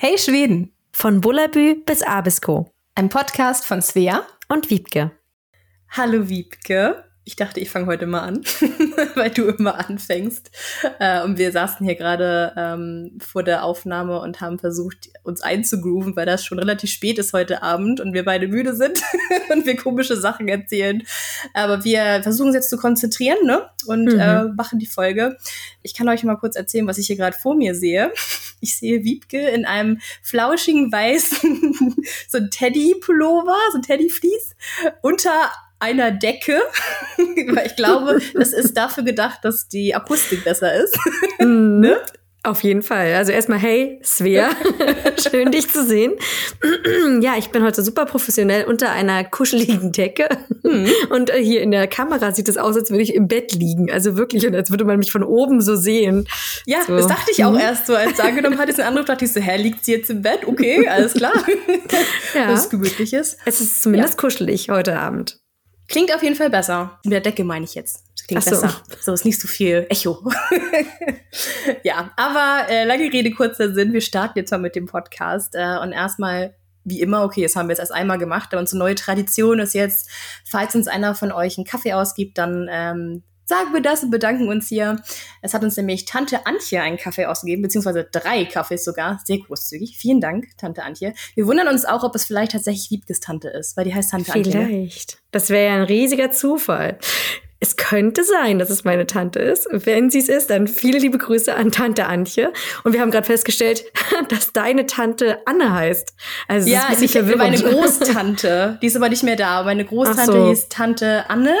Hey Schweden! Von Bullabü bis Abisko. Ein Podcast von Svea und Wiebke. Hallo Wiebke. Ich dachte, ich fange heute mal an, weil du immer anfängst. Äh, und wir saßen hier gerade ähm, vor der Aufnahme und haben versucht, uns einzugrooven, weil das schon relativ spät ist heute Abend und wir beide müde sind und wir komische Sachen erzählen. Aber wir versuchen uns jetzt zu konzentrieren ne? und mhm. äh, machen die Folge. Ich kann euch mal kurz erzählen, was ich hier gerade vor mir sehe. Ich sehe Wiebke in einem flauschigen weißen, so ein Teddy-Pullover, so ein Teddy-Fleece, unter einer Decke, weil ich glaube, das ist dafür gedacht, dass die Akustik besser ist. Mhm. ne? Auf jeden Fall. Also erstmal, hey, Svea, schön dich zu sehen. ja, ich bin heute super professionell unter einer kuscheligen Decke. Mhm. Und äh, hier in der Kamera sieht es aus, als würde ich im Bett liegen. Also wirklich, und als würde man mich von oben so sehen. Ja, so. das dachte ich auch mhm. erst so, als du angenommen hattest den Anruf, dachte ich so, hä, liegt sie jetzt im Bett? Okay, alles klar. ja. Das ist gemütlich Es ist zumindest ja. kuschelig heute Abend. Klingt auf jeden Fall besser. Mit der Decke meine ich jetzt. Das klingt so. besser. So ist nicht so viel Echo. ja, aber äh, lange Rede, kurzer Sinn. Wir starten jetzt mal mit dem Podcast. Äh, und erstmal, wie immer, okay, das haben wir jetzt erst einmal gemacht, aber unsere neue Tradition ist jetzt, falls uns einer von euch einen Kaffee ausgibt, dann ähm, sagen wir das und bedanken uns hier. Es hat uns nämlich Tante Antje einen Kaffee ausgegeben, beziehungsweise drei Kaffees sogar. Sehr großzügig. Vielen Dank, Tante Antje. Wir wundern uns auch, ob es vielleicht tatsächlich Wiebkes Tante ist, weil die heißt Tante vielleicht. Antje. Vielleicht. Das wäre ja ein riesiger Zufall. Es könnte sein, dass es meine Tante ist. Wenn sie es ist, dann viele liebe Grüße an Tante Antje. Und wir haben gerade festgestellt, dass deine Tante Anne heißt. Also ja, ist ein bisschen meine Großtante. Die ist aber nicht mehr da. Meine Großtante so. hieß Tante Anne.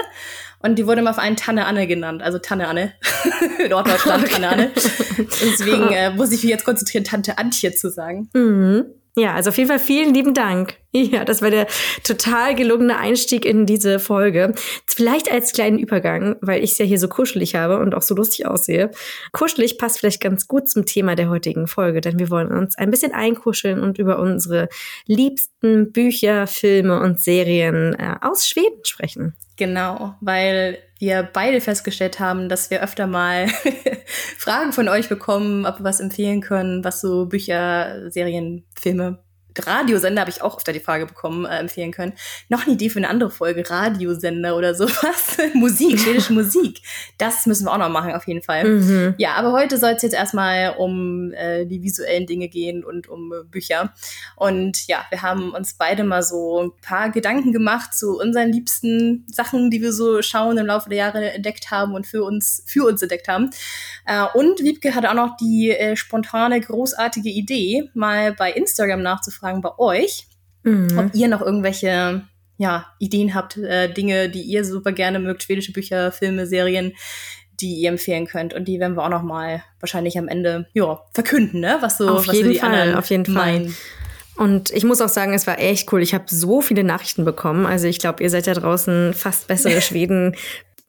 Und die wurde immer auf einen Tanne Anne genannt, also Tanne Anne. Norddeutschland okay. Tanne Anne. Deswegen äh, muss ich mich jetzt konzentrieren, Tante Antje zu sagen. Mhm. Ja, also auf jeden Fall vielen lieben Dank. Ja, das war der total gelungene Einstieg in diese Folge. Vielleicht als kleinen Übergang, weil ich es ja hier so kuschelig habe und auch so lustig aussehe. Kuschelig passt vielleicht ganz gut zum Thema der heutigen Folge, denn wir wollen uns ein bisschen einkuscheln und über unsere liebsten Bücher, Filme und Serien äh, aus Schweden sprechen. Genau, weil wir beide festgestellt haben, dass wir öfter mal Fragen von euch bekommen, ob wir was empfehlen können, was so Bücher, Serien, Filme Radiosender habe ich auch öfter die Frage bekommen, äh, empfehlen können. Noch eine Idee für eine andere Folge, Radiosender oder sowas. Musik, schwedische Musik. Das müssen wir auch noch machen, auf jeden Fall. Mhm. Ja, aber heute soll es jetzt erstmal um äh, die visuellen Dinge gehen und um äh, Bücher. Und ja, wir haben uns beide mal so ein paar Gedanken gemacht zu unseren liebsten Sachen, die wir so schauen im Laufe der Jahre entdeckt haben und für uns, für uns entdeckt haben. Äh, und Wiebke hatte auch noch die äh, spontane, großartige Idee, mal bei Instagram nachzufragen, fragen bei euch, mhm. ob ihr noch irgendwelche ja, Ideen habt, äh, Dinge, die ihr super gerne mögt, schwedische Bücher, Filme, Serien, die ihr empfehlen könnt. Und die werden wir auch noch mal wahrscheinlich am Ende ja, verkünden, ne? Was so, auf was jeden so die Fall, anderen auf jeden meinen. Fall. Und ich muss auch sagen, es war echt cool. Ich habe so viele Nachrichten bekommen. Also ich glaube, ihr seid da draußen fast bessere Schweden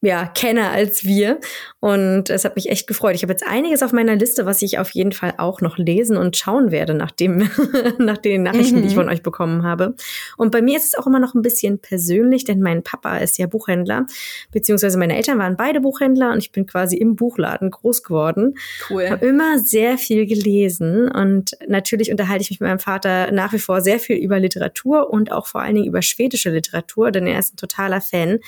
ja, Kenner als wir. Und es hat mich echt gefreut. Ich habe jetzt einiges auf meiner Liste, was ich auf jeden Fall auch noch lesen und schauen werde, nach, dem, nach den Nachrichten, mhm. die ich mhm. von euch bekommen habe. Und bei mir ist es auch immer noch ein bisschen persönlich, denn mein Papa ist ja Buchhändler, beziehungsweise meine Eltern waren beide Buchhändler und ich bin quasi im Buchladen groß geworden. Cool. Habe immer sehr viel gelesen und natürlich unterhalte ich mich mit meinem Vater nach wie vor sehr viel über Literatur und auch vor allen Dingen über schwedische Literatur, denn er ist ein totaler Fan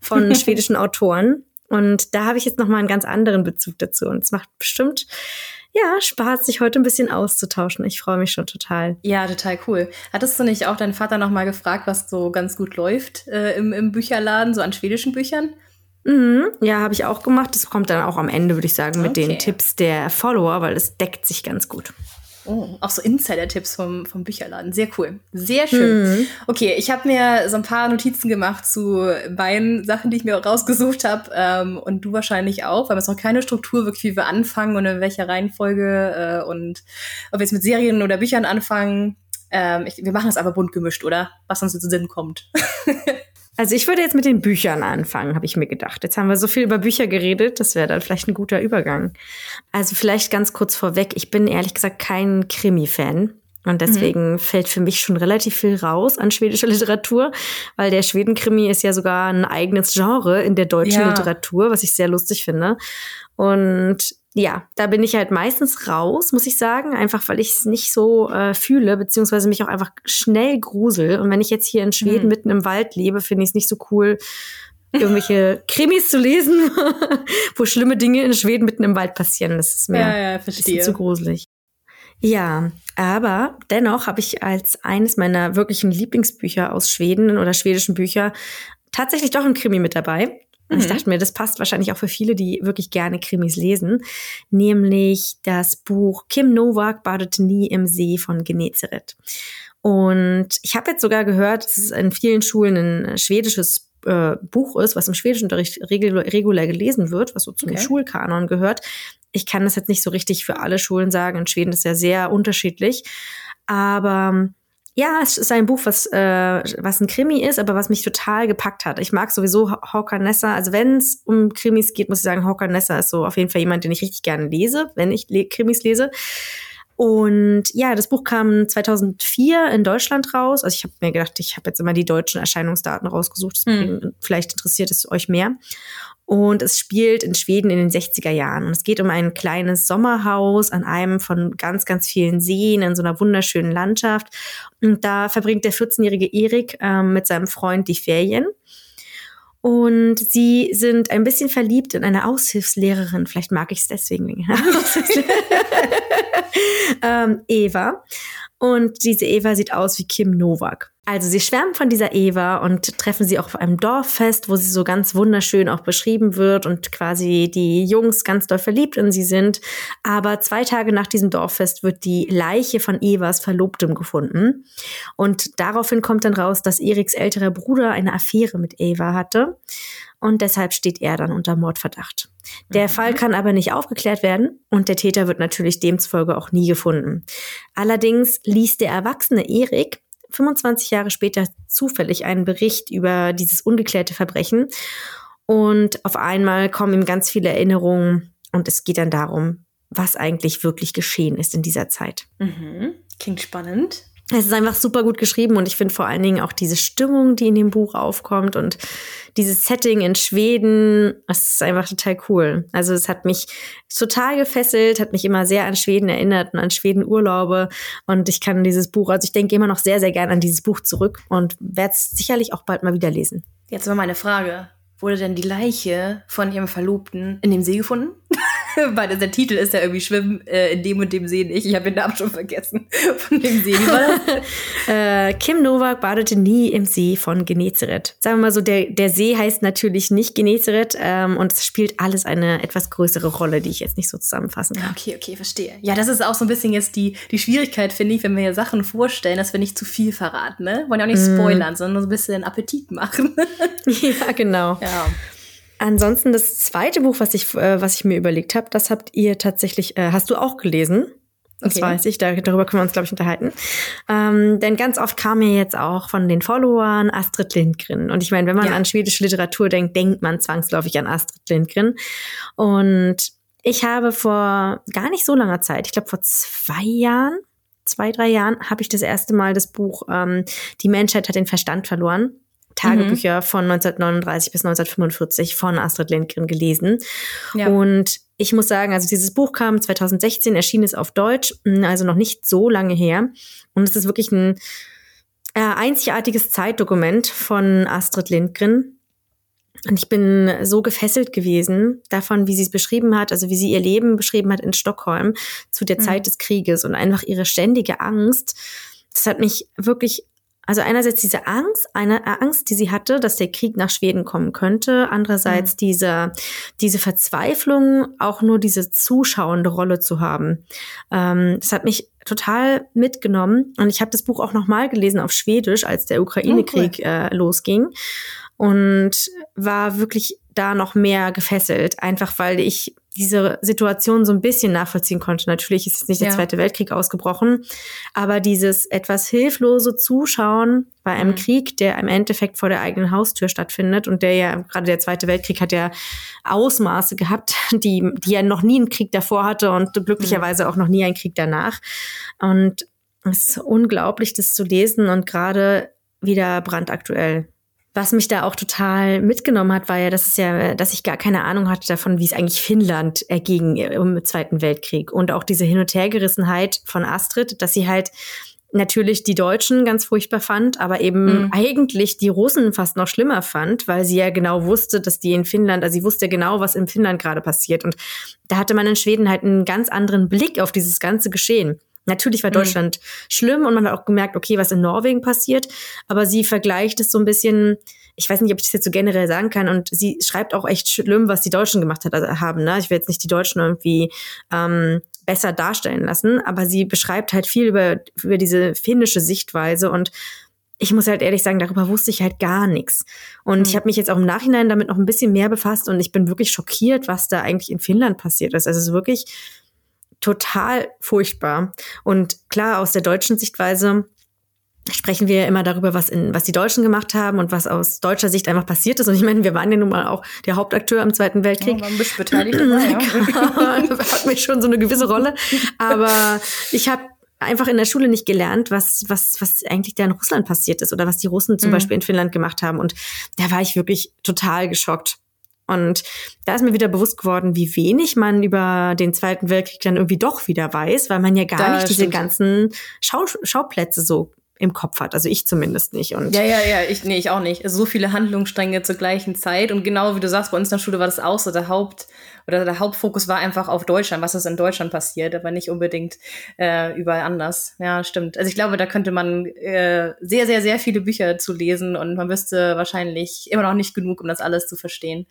von schwedischen Autoren. Autoren. Und da habe ich jetzt nochmal einen ganz anderen Bezug dazu. Und es macht bestimmt ja, Spaß, sich heute ein bisschen auszutauschen. Ich freue mich schon total. Ja, total cool. Hattest du nicht auch deinen Vater nochmal gefragt, was so ganz gut läuft äh, im, im Bücherladen, so an schwedischen Büchern? Mhm, ja, habe ich auch gemacht. Das kommt dann auch am Ende, würde ich sagen, mit okay. den Tipps der Follower, weil es deckt sich ganz gut. Oh, auch so Insider-Tipps vom, vom Bücherladen. Sehr cool. Sehr schön. Mhm. Okay, ich habe mir so ein paar Notizen gemacht zu meinen Sachen, die ich mir rausgesucht habe. Ähm, und du wahrscheinlich auch, weil es noch keine Struktur wirklich, wie wir anfangen und in welcher Reihenfolge äh, und ob wir jetzt mit Serien oder Büchern anfangen. Ähm, ich, wir machen das aber bunt gemischt, oder? Was uns jetzt in Sinn kommt. Also ich würde jetzt mit den Büchern anfangen, habe ich mir gedacht. Jetzt haben wir so viel über Bücher geredet, das wäre dann vielleicht ein guter Übergang. Also vielleicht ganz kurz vorweg, ich bin ehrlich gesagt kein Krimi-Fan. Und deswegen mhm. fällt für mich schon relativ viel raus an schwedischer Literatur, weil der Schwedenkrimi ist ja sogar ein eigenes Genre in der deutschen ja. Literatur, was ich sehr lustig finde. Und ja, da bin ich halt meistens raus, muss ich sagen, einfach weil ich es nicht so äh, fühle, beziehungsweise mich auch einfach schnell grusel. Und wenn ich jetzt hier in Schweden hm. mitten im Wald lebe, finde ich es nicht so cool, irgendwelche Krimis zu lesen, wo schlimme Dinge in Schweden mitten im Wald passieren. Das ist mir ja, ja, verstehe. zu gruselig. Ja, aber dennoch habe ich als eines meiner wirklichen Lieblingsbücher aus Schweden oder schwedischen Bücher tatsächlich doch ein Krimi mit dabei. Mhm. Ich dachte mir, das passt wahrscheinlich auch für viele, die wirklich gerne Krimis lesen, nämlich das Buch Kim Novak badete nie im See von Genezareth. Und ich habe jetzt sogar gehört, dass es in vielen Schulen ein schwedisches äh, Buch ist, was im Schwedischunterricht regulär, regulär gelesen wird, was so zum okay. Schulkanon gehört. Ich kann das jetzt nicht so richtig für alle Schulen sagen. In Schweden ist ja sehr unterschiedlich. Aber ja, es ist ein Buch, was, äh, was ein Krimi ist, aber was mich total gepackt hat. Ich mag sowieso Hawker Nessa. Also wenn es um Krimis geht, muss ich sagen, Hawker Nessa ist so auf jeden Fall jemand, den ich richtig gerne lese, wenn ich le Krimis lese. Und ja, das Buch kam 2004 in Deutschland raus. Also ich habe mir gedacht, ich habe jetzt immer die deutschen Erscheinungsdaten rausgesucht. Hm. Vielleicht interessiert es euch mehr. Und es spielt in Schweden in den 60er Jahren. Und es geht um ein kleines Sommerhaus an einem von ganz, ganz vielen Seen in so einer wunderschönen Landschaft. Und da verbringt der 14-jährige Erik äh, mit seinem Freund die Ferien. Und sie sind ein bisschen verliebt in eine Aushilfslehrerin. Vielleicht mag ich es deswegen wegen ähm, Eva. Und diese Eva sieht aus wie Kim Novak. Also sie schwärmen von dieser Eva und treffen sie auch auf einem Dorffest, wo sie so ganz wunderschön auch beschrieben wird und quasi die Jungs ganz doll verliebt in sie sind. Aber zwei Tage nach diesem Dorffest wird die Leiche von Evas Verlobtem gefunden. Und daraufhin kommt dann raus, dass Eriks älterer Bruder eine Affäre mit Eva hatte. Und deshalb steht er dann unter Mordverdacht. Der mhm. Fall kann aber nicht aufgeklärt werden und der Täter wird natürlich demzufolge auch nie gefunden. Allerdings liest der erwachsene Erik 25 Jahre später zufällig einen Bericht über dieses ungeklärte Verbrechen. Und auf einmal kommen ihm ganz viele Erinnerungen und es geht dann darum, was eigentlich wirklich geschehen ist in dieser Zeit. Mhm. Klingt spannend. Es ist einfach super gut geschrieben und ich finde vor allen Dingen auch diese Stimmung, die in dem Buch aufkommt und dieses Setting in Schweden, das ist einfach total cool. Also es hat mich total gefesselt, hat mich immer sehr an Schweden erinnert und an Schweden Urlaube und ich kann dieses Buch, also ich denke immer noch sehr, sehr gern an dieses Buch zurück und werde es sicherlich auch bald mal wieder lesen. Jetzt mal meine Frage. Wurde denn die Leiche von ihrem Verlobten in dem See gefunden? Weil der Titel ist ja irgendwie Schwimmen äh, in dem und dem See nicht. Ich habe den Namen schon vergessen von dem See. Wie war das? äh, Kim Novak badete nie im See von Genezareth. Sagen wir mal so, der, der See heißt natürlich nicht Genezareth ähm, und es spielt alles eine etwas größere Rolle, die ich jetzt nicht so zusammenfassen kann. Okay, okay, verstehe. Ja, das ist auch so ein bisschen jetzt die, die Schwierigkeit, finde ich, wenn wir hier Sachen vorstellen, dass wir nicht zu viel verraten. Ne? Wollen ja auch nicht mm. spoilern, mm. sondern so ein bisschen Appetit machen. ja, genau. Ja. Ansonsten das zweite Buch, was ich, äh, was ich mir überlegt habe, das habt ihr tatsächlich, äh, hast du auch gelesen? Das okay. weiß ich, da, darüber können wir uns, glaube ich, unterhalten. Ähm, denn ganz oft kam mir jetzt auch von den Followern Astrid Lindgren. Und ich meine, wenn man ja. an schwedische Literatur denkt, denkt man zwangsläufig an Astrid Lindgren. Und ich habe vor gar nicht so langer Zeit, ich glaube vor zwei Jahren, zwei, drei Jahren, habe ich das erste Mal das Buch ähm, Die Menschheit hat den Verstand verloren Tagebücher mhm. von 1939 bis 1945 von Astrid Lindgren gelesen. Ja. Und ich muss sagen, also dieses Buch kam 2016, erschien es auf Deutsch, hm, also noch nicht so lange her. Und es ist wirklich ein äh, einzigartiges Zeitdokument von Astrid Lindgren. Und ich bin so gefesselt gewesen davon, wie sie es beschrieben hat, also wie sie ihr Leben beschrieben hat in Stockholm zu der mhm. Zeit des Krieges und einfach ihre ständige Angst. Das hat mich wirklich also einerseits diese Angst, eine Angst, die sie hatte, dass der Krieg nach Schweden kommen könnte. Andererseits mhm. diese, diese Verzweiflung, auch nur diese zuschauende Rolle zu haben. Ähm, das hat mich total mitgenommen. Und ich habe das Buch auch nochmal gelesen auf Schwedisch, als der Ukraine-Krieg oh, cool. äh, losging. Und war wirklich da noch mehr gefesselt, einfach weil ich diese Situation so ein bisschen nachvollziehen konnte. Natürlich ist jetzt nicht ja. der Zweite Weltkrieg ausgebrochen, aber dieses etwas hilflose Zuschauen bei einem mhm. Krieg, der im Endeffekt vor der eigenen Haustür stattfindet und der ja, gerade der Zweite Weltkrieg hat ja Ausmaße gehabt, die, die ja noch nie einen Krieg davor hatte und glücklicherweise auch noch nie einen Krieg danach. Und es ist unglaublich, das zu lesen und gerade wieder brandaktuell. Was mich da auch total mitgenommen hat, war ja, dass es ja, dass ich gar keine Ahnung hatte davon, wie es eigentlich Finnland erging im Zweiten Weltkrieg und auch diese Hin- und Hergerissenheit von Astrid, dass sie halt natürlich die Deutschen ganz furchtbar fand, aber eben mhm. eigentlich die Russen fast noch schlimmer fand, weil sie ja genau wusste, dass die in Finnland, also sie wusste genau, was in Finnland gerade passiert. Und da hatte man in Schweden halt einen ganz anderen Blick auf dieses ganze Geschehen. Natürlich war mhm. Deutschland mhm. schlimm und man hat auch gemerkt, okay, was in Norwegen passiert, aber sie vergleicht es so ein bisschen, ich weiß nicht, ob ich das jetzt so generell sagen kann, und sie schreibt auch echt schlimm, was die Deutschen gemacht hat, also haben. Ne? Ich will jetzt nicht die Deutschen irgendwie ähm, besser darstellen lassen, aber sie beschreibt halt viel über, über diese finnische Sichtweise und ich muss halt ehrlich sagen, darüber wusste ich halt gar nichts. Und mhm. ich habe mich jetzt auch im Nachhinein damit noch ein bisschen mehr befasst und ich bin wirklich schockiert, was da eigentlich in Finnland passiert ist. Also es ist wirklich total furchtbar. Und klar, aus der deutschen Sichtweise sprechen wir immer darüber, was, in, was die Deutschen gemacht haben und was aus deutscher Sicht einfach passiert ist. Und ich meine, wir waren ja nun mal auch der Hauptakteur im Zweiten Weltkrieg. Ja, waren ein bisschen beteiligt. ja. Hat mir schon so eine gewisse Rolle. Aber ich habe einfach in der Schule nicht gelernt, was, was, was eigentlich da in Russland passiert ist oder was die Russen zum mhm. Beispiel in Finnland gemacht haben. Und da war ich wirklich total geschockt. Und da ist mir wieder bewusst geworden, wie wenig man über den Zweiten Weltkrieg dann irgendwie doch wieder weiß, weil man ja gar da nicht diese ganzen Schau Schauplätze so im Kopf hat. Also ich zumindest nicht. Und ja, ja, ja, ich, nee, ich auch nicht. Also so viele Handlungsstränge zur gleichen Zeit. Und genau wie du sagst, bei uns in der Schule war das auch so. Der Haupt, oder der Hauptfokus war einfach auf Deutschland, was ist in Deutschland passiert, aber nicht unbedingt äh, überall anders. Ja, stimmt. Also ich glaube, da könnte man äh, sehr, sehr, sehr viele Bücher zu lesen und man wüsste wahrscheinlich immer noch nicht genug, um das alles zu verstehen.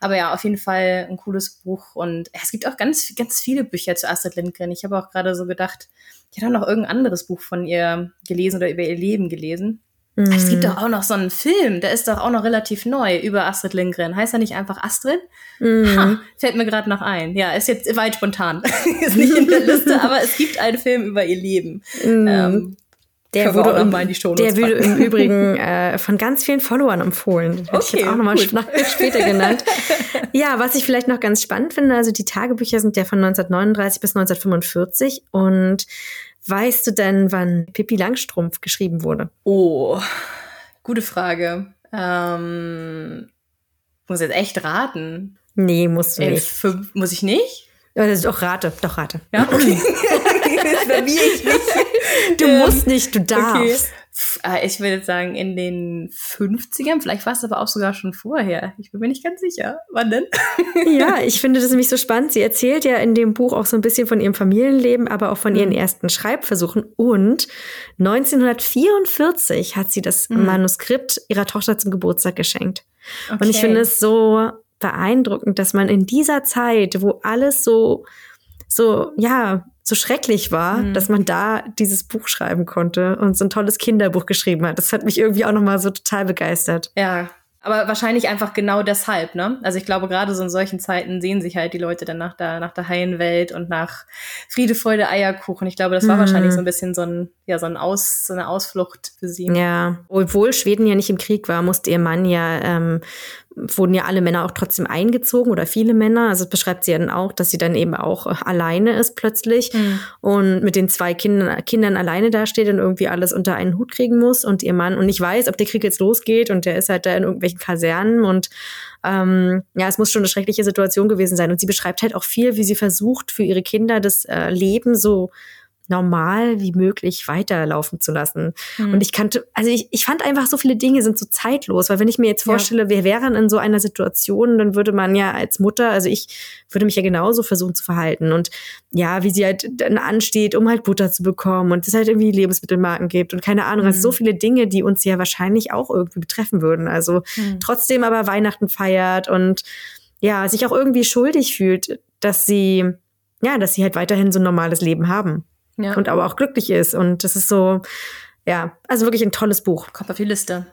Aber ja, auf jeden Fall ein cooles Buch. Und es gibt auch ganz, ganz viele Bücher zu Astrid Lindgren. Ich habe auch gerade so gedacht, ich habe noch irgendein anderes Buch von ihr gelesen oder über ihr Leben gelesen. Mhm. Es gibt doch auch noch so einen Film, der ist doch auch noch relativ neu über Astrid Lindgren. Heißt er nicht einfach Astrid? Mhm. Ha, fällt mir gerade noch ein. Ja, ist jetzt weit spontan. ist nicht in der Liste, aber es gibt einen Film über ihr Leben. Mhm. Ähm, der wurde, im, der wurde im Übrigen äh, von ganz vielen Followern empfohlen. Den okay, hätte ich jetzt auch nochmal später genannt. ja, was ich vielleicht noch ganz spannend finde, also die Tagebücher sind ja von 1939 bis 1945 und weißt du denn, wann Pippi Langstrumpf geschrieben wurde? Oh, gute Frage. Ähm, muss jetzt echt raten. Nee, musst du äh, nicht. Muss ich nicht? Ja, das ist doch rate, doch rate. Ja, okay. ich nicht. Du ähm, musst nicht, du darfst. Okay. Äh, ich würde sagen, in den 50ern, vielleicht war es aber auch sogar schon vorher. Ich bin mir nicht ganz sicher. Wann denn? ja, ich finde das nämlich so spannend. Sie erzählt ja in dem Buch auch so ein bisschen von ihrem Familienleben, aber auch von ihren mhm. ersten Schreibversuchen. Und 1944 hat sie das mhm. Manuskript ihrer Tochter zum Geburtstag geschenkt. Okay. Und ich finde es so beeindruckend, dass man in dieser Zeit, wo alles so, so, ja, so schrecklich war, mhm. dass man da dieses Buch schreiben konnte und so ein tolles Kinderbuch geschrieben hat. Das hat mich irgendwie auch nochmal so total begeistert. Ja, aber wahrscheinlich einfach genau deshalb, ne? Also ich glaube, gerade so in solchen Zeiten sehen sich halt die Leute dann nach der, nach der heilen Welt und nach Friede, Freude, Eierkuchen. Ich glaube, das war mhm. wahrscheinlich so ein bisschen so ein, ja, so ein Aus, so eine Ausflucht für sie. Ja, obwohl Schweden ja nicht im Krieg war, musste ihr Mann ja ähm, wurden ja alle Männer auch trotzdem eingezogen oder viele Männer. Also beschreibt sie ja dann auch, dass sie dann eben auch äh, alleine ist plötzlich mhm. und mit den zwei Kindern, Kindern alleine dasteht und irgendwie alles unter einen Hut kriegen muss und ihr Mann und nicht weiß, ob der Krieg jetzt losgeht und der ist halt da in irgendwelchen Kasernen und ähm, ja, es muss schon eine schreckliche Situation gewesen sein. Und sie beschreibt halt auch viel, wie sie versucht, für ihre Kinder das äh, Leben so normal wie möglich weiterlaufen zu lassen. Mhm. Und ich kannte, also ich, ich fand einfach so viele Dinge sind so zeitlos, weil wenn ich mir jetzt vorstelle, ja. wir wären in so einer Situation, dann würde man ja als Mutter, also ich würde mich ja genauso versuchen zu verhalten und ja, wie sie halt dann ansteht, um halt Butter zu bekommen und es halt irgendwie Lebensmittelmarken gibt und keine Ahnung, mhm. also so mhm. viele Dinge, die uns ja wahrscheinlich auch irgendwie betreffen würden. Also mhm. trotzdem aber Weihnachten feiert und ja, sich auch irgendwie schuldig fühlt, dass sie ja, dass sie halt weiterhin so ein normales Leben haben ja. und aber auch glücklich ist. Und das ist so, ja, also wirklich ein tolles Buch. Kommt auf die Liste.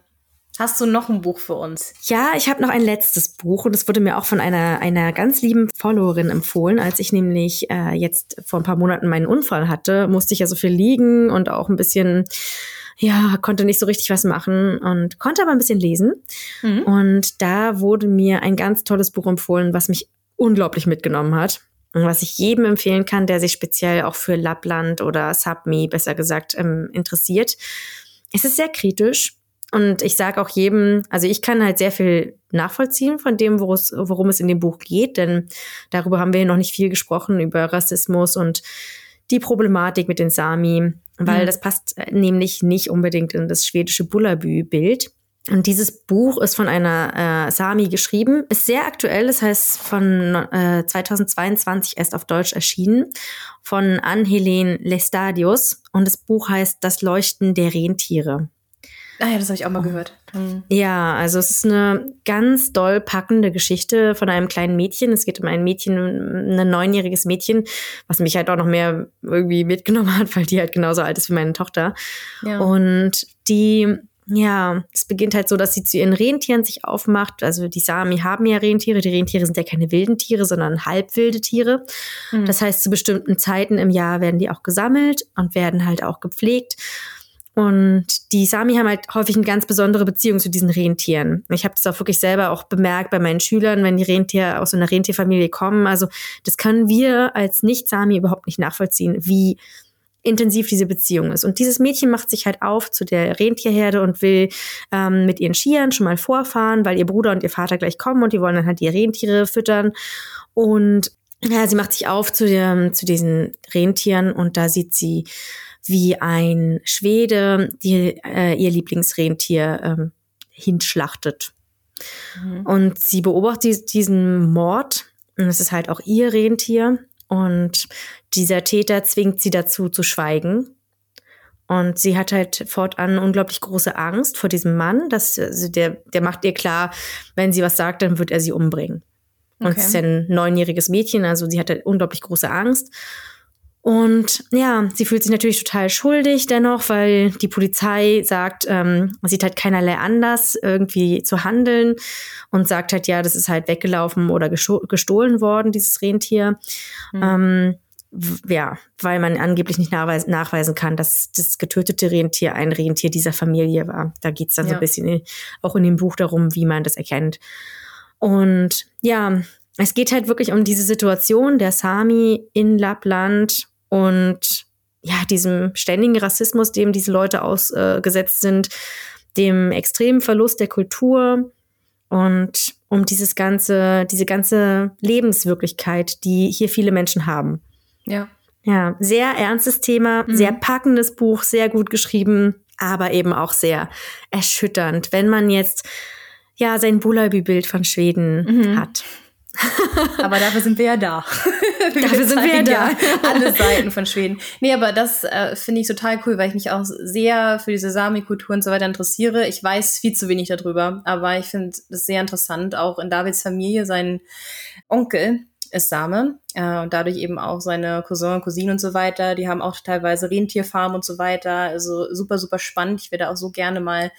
Hast du noch ein Buch für uns? Ja, ich habe noch ein letztes Buch und es wurde mir auch von einer, einer ganz lieben Followerin empfohlen. Als ich nämlich äh, jetzt vor ein paar Monaten meinen Unfall hatte, musste ich ja so viel liegen und auch ein bisschen, ja, konnte nicht so richtig was machen und konnte aber ein bisschen lesen. Mhm. Und da wurde mir ein ganz tolles Buch empfohlen, was mich unglaublich mitgenommen hat. Und was ich jedem empfehlen kann, der sich speziell auch für Lappland oder Sapmi, besser gesagt, ähm, interessiert. Es ist sehr kritisch, Und ich sage auch jedem, also ich kann halt sehr viel nachvollziehen von dem, worum es in dem Buch geht, denn darüber haben wir noch nicht viel gesprochen, über Rassismus und die Problematik mit den Sami, weil mhm. das passt äh, nämlich nicht unbedingt in das schwedische Bullabü-Bild. Und dieses Buch ist von einer äh, Sami geschrieben, ist sehr aktuell, das heißt von äh, 2022 erst auf Deutsch erschienen, von Ann-Helene Lestadius. Und das Buch heißt Das Leuchten der Rentiere. Ah ja, das habe ich auch mal gehört. Mhm. Ja, also es ist eine ganz doll packende Geschichte von einem kleinen Mädchen. Es geht um ein Mädchen, ein neunjähriges Mädchen, was mich halt auch noch mehr irgendwie mitgenommen hat, weil die halt genauso alt ist wie meine Tochter. Ja. Und die ja, es beginnt halt so, dass sie zu ihren Rentieren sich aufmacht. Also die Sami haben ja Rentiere. Die Rentiere sind ja keine wilden Tiere, sondern halbwilde Tiere. Mhm. Das heißt, zu bestimmten Zeiten im Jahr werden die auch gesammelt und werden halt auch gepflegt. Und die Sami haben halt häufig eine ganz besondere Beziehung zu diesen Rentieren. Ich habe das auch wirklich selber auch bemerkt bei meinen Schülern, wenn die Rentier aus so einer Rentierfamilie kommen. Also das können wir als Nicht-Sami überhaupt nicht nachvollziehen, wie intensiv diese Beziehung ist. Und dieses Mädchen macht sich halt auf zu der Rentierherde und will ähm, mit ihren Skiern schon mal vorfahren, weil ihr Bruder und ihr Vater gleich kommen und die wollen dann halt die Rentiere füttern. Und ja, sie macht sich auf zu, der, zu diesen Rentieren und da sieht sie wie ein Schwede die, äh, ihr Lieblingsrentier ähm, hinschlachtet. Mhm. Und sie beobachtet diesen Mord. Und es ist halt auch ihr Rentier. Und dieser Täter zwingt sie dazu zu schweigen. Und sie hat halt fortan unglaublich große Angst vor diesem Mann. Dass, also der, der macht ihr klar, wenn sie was sagt, dann wird er sie umbringen. Und okay. es ist ein neunjähriges Mädchen, also sie hat halt unglaublich große Angst. Und ja, sie fühlt sich natürlich total schuldig dennoch, weil die Polizei sagt, ähm, man sieht halt keinerlei anders, irgendwie zu handeln und sagt halt, ja, das ist halt weggelaufen oder gestohlen worden, dieses Rentier. Mhm. Ähm, ja, weil man angeblich nicht nachweisen, nachweisen kann, dass das getötete Rentier ein Rentier dieser Familie war. Da geht's dann ja. so ein bisschen in, auch in dem Buch darum, wie man das erkennt. Und ja, es geht halt wirklich um diese Situation der Sami in Lappland und ja, diesem ständigen Rassismus, dem diese Leute ausgesetzt äh, sind, dem extremen Verlust der Kultur und um dieses ganze, diese ganze Lebenswirklichkeit, die hier viele Menschen haben. Ja. Ja, sehr ernstes Thema, mhm. sehr packendes Buch, sehr gut geschrieben, aber eben auch sehr erschütternd, wenn man jetzt ja sein Bullaby-Bild von Schweden mhm. hat. aber dafür sind wir ja da. wir dafür sind wir ja da. alle Seiten von Schweden. Nee, aber das äh, finde ich total cool, weil ich mich auch sehr für diese Sami-Kultur und so weiter interessiere. Ich weiß viel zu wenig darüber, aber ich finde es sehr interessant. Auch in Davids Familie, sein Onkel, ist Same äh, und dadurch eben auch seine Cousin, Cousinen und so weiter. Die haben auch teilweise Rentierfarmen und so weiter. Also super, super spannend. Ich werde auch so gerne mal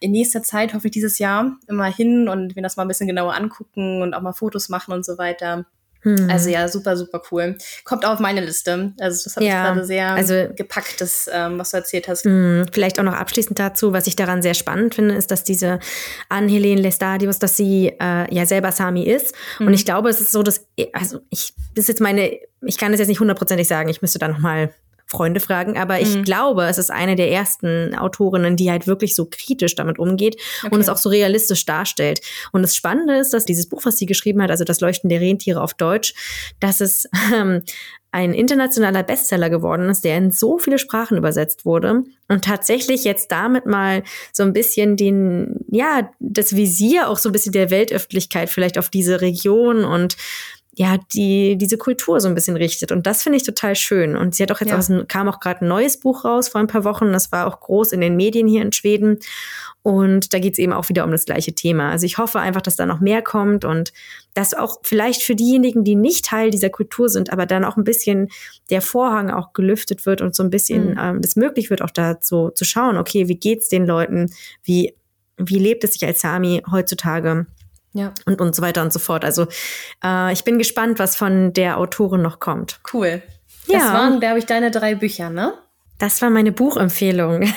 in nächster Zeit, hoffe ich dieses Jahr, immer hin und mir das mal ein bisschen genauer angucken und auch mal Fotos machen und so weiter. Hm. Also ja, super, super cool. Kommt auch auf meine Liste. Also das hat ja, mich gerade sehr also, gepackt, das, ähm, was du erzählt hast. Hm, vielleicht auch noch abschließend dazu, was ich daran sehr spannend finde, ist, dass diese Anne-Helene Lestadius, dass sie äh, ja selber Sami ist. Mhm. Und ich glaube, es ist so, dass, also ich, das ist jetzt meine, ich kann es jetzt nicht hundertprozentig sagen, ich müsste da noch mal Freunde fragen, aber ich mhm. glaube, es ist eine der ersten Autorinnen, die halt wirklich so kritisch damit umgeht okay. und es auch so realistisch darstellt. Und das Spannende ist, dass dieses Buch, was sie geschrieben hat, also das Leuchten der Rentiere auf Deutsch, dass es ähm, ein internationaler Bestseller geworden ist, der in so viele Sprachen übersetzt wurde und tatsächlich jetzt damit mal so ein bisschen den, ja, das Visier auch so ein bisschen der Weltöffentlichkeit vielleicht auf diese Region und ja, die diese Kultur so ein bisschen richtet. Und das finde ich total schön. Und sie hat auch jetzt ja. auch, kam auch gerade ein neues Buch raus vor ein paar Wochen. Das war auch groß in den Medien hier in Schweden. Und da geht es eben auch wieder um das gleiche Thema. Also ich hoffe einfach, dass da noch mehr kommt und dass auch vielleicht für diejenigen, die nicht Teil dieser Kultur sind, aber dann auch ein bisschen der Vorhang auch gelüftet wird und so ein bisschen mhm. ähm, das möglich wird, auch dazu zu schauen, okay, wie geht's den Leuten? Wie, wie lebt es sich als Sami heutzutage? Ja. Und, und so weiter und so fort. Also äh, ich bin gespannt, was von der Autorin noch kommt. Cool. Das ja. waren, glaube ich, deine drei Bücher, ne? Das war meine Buchempfehlung.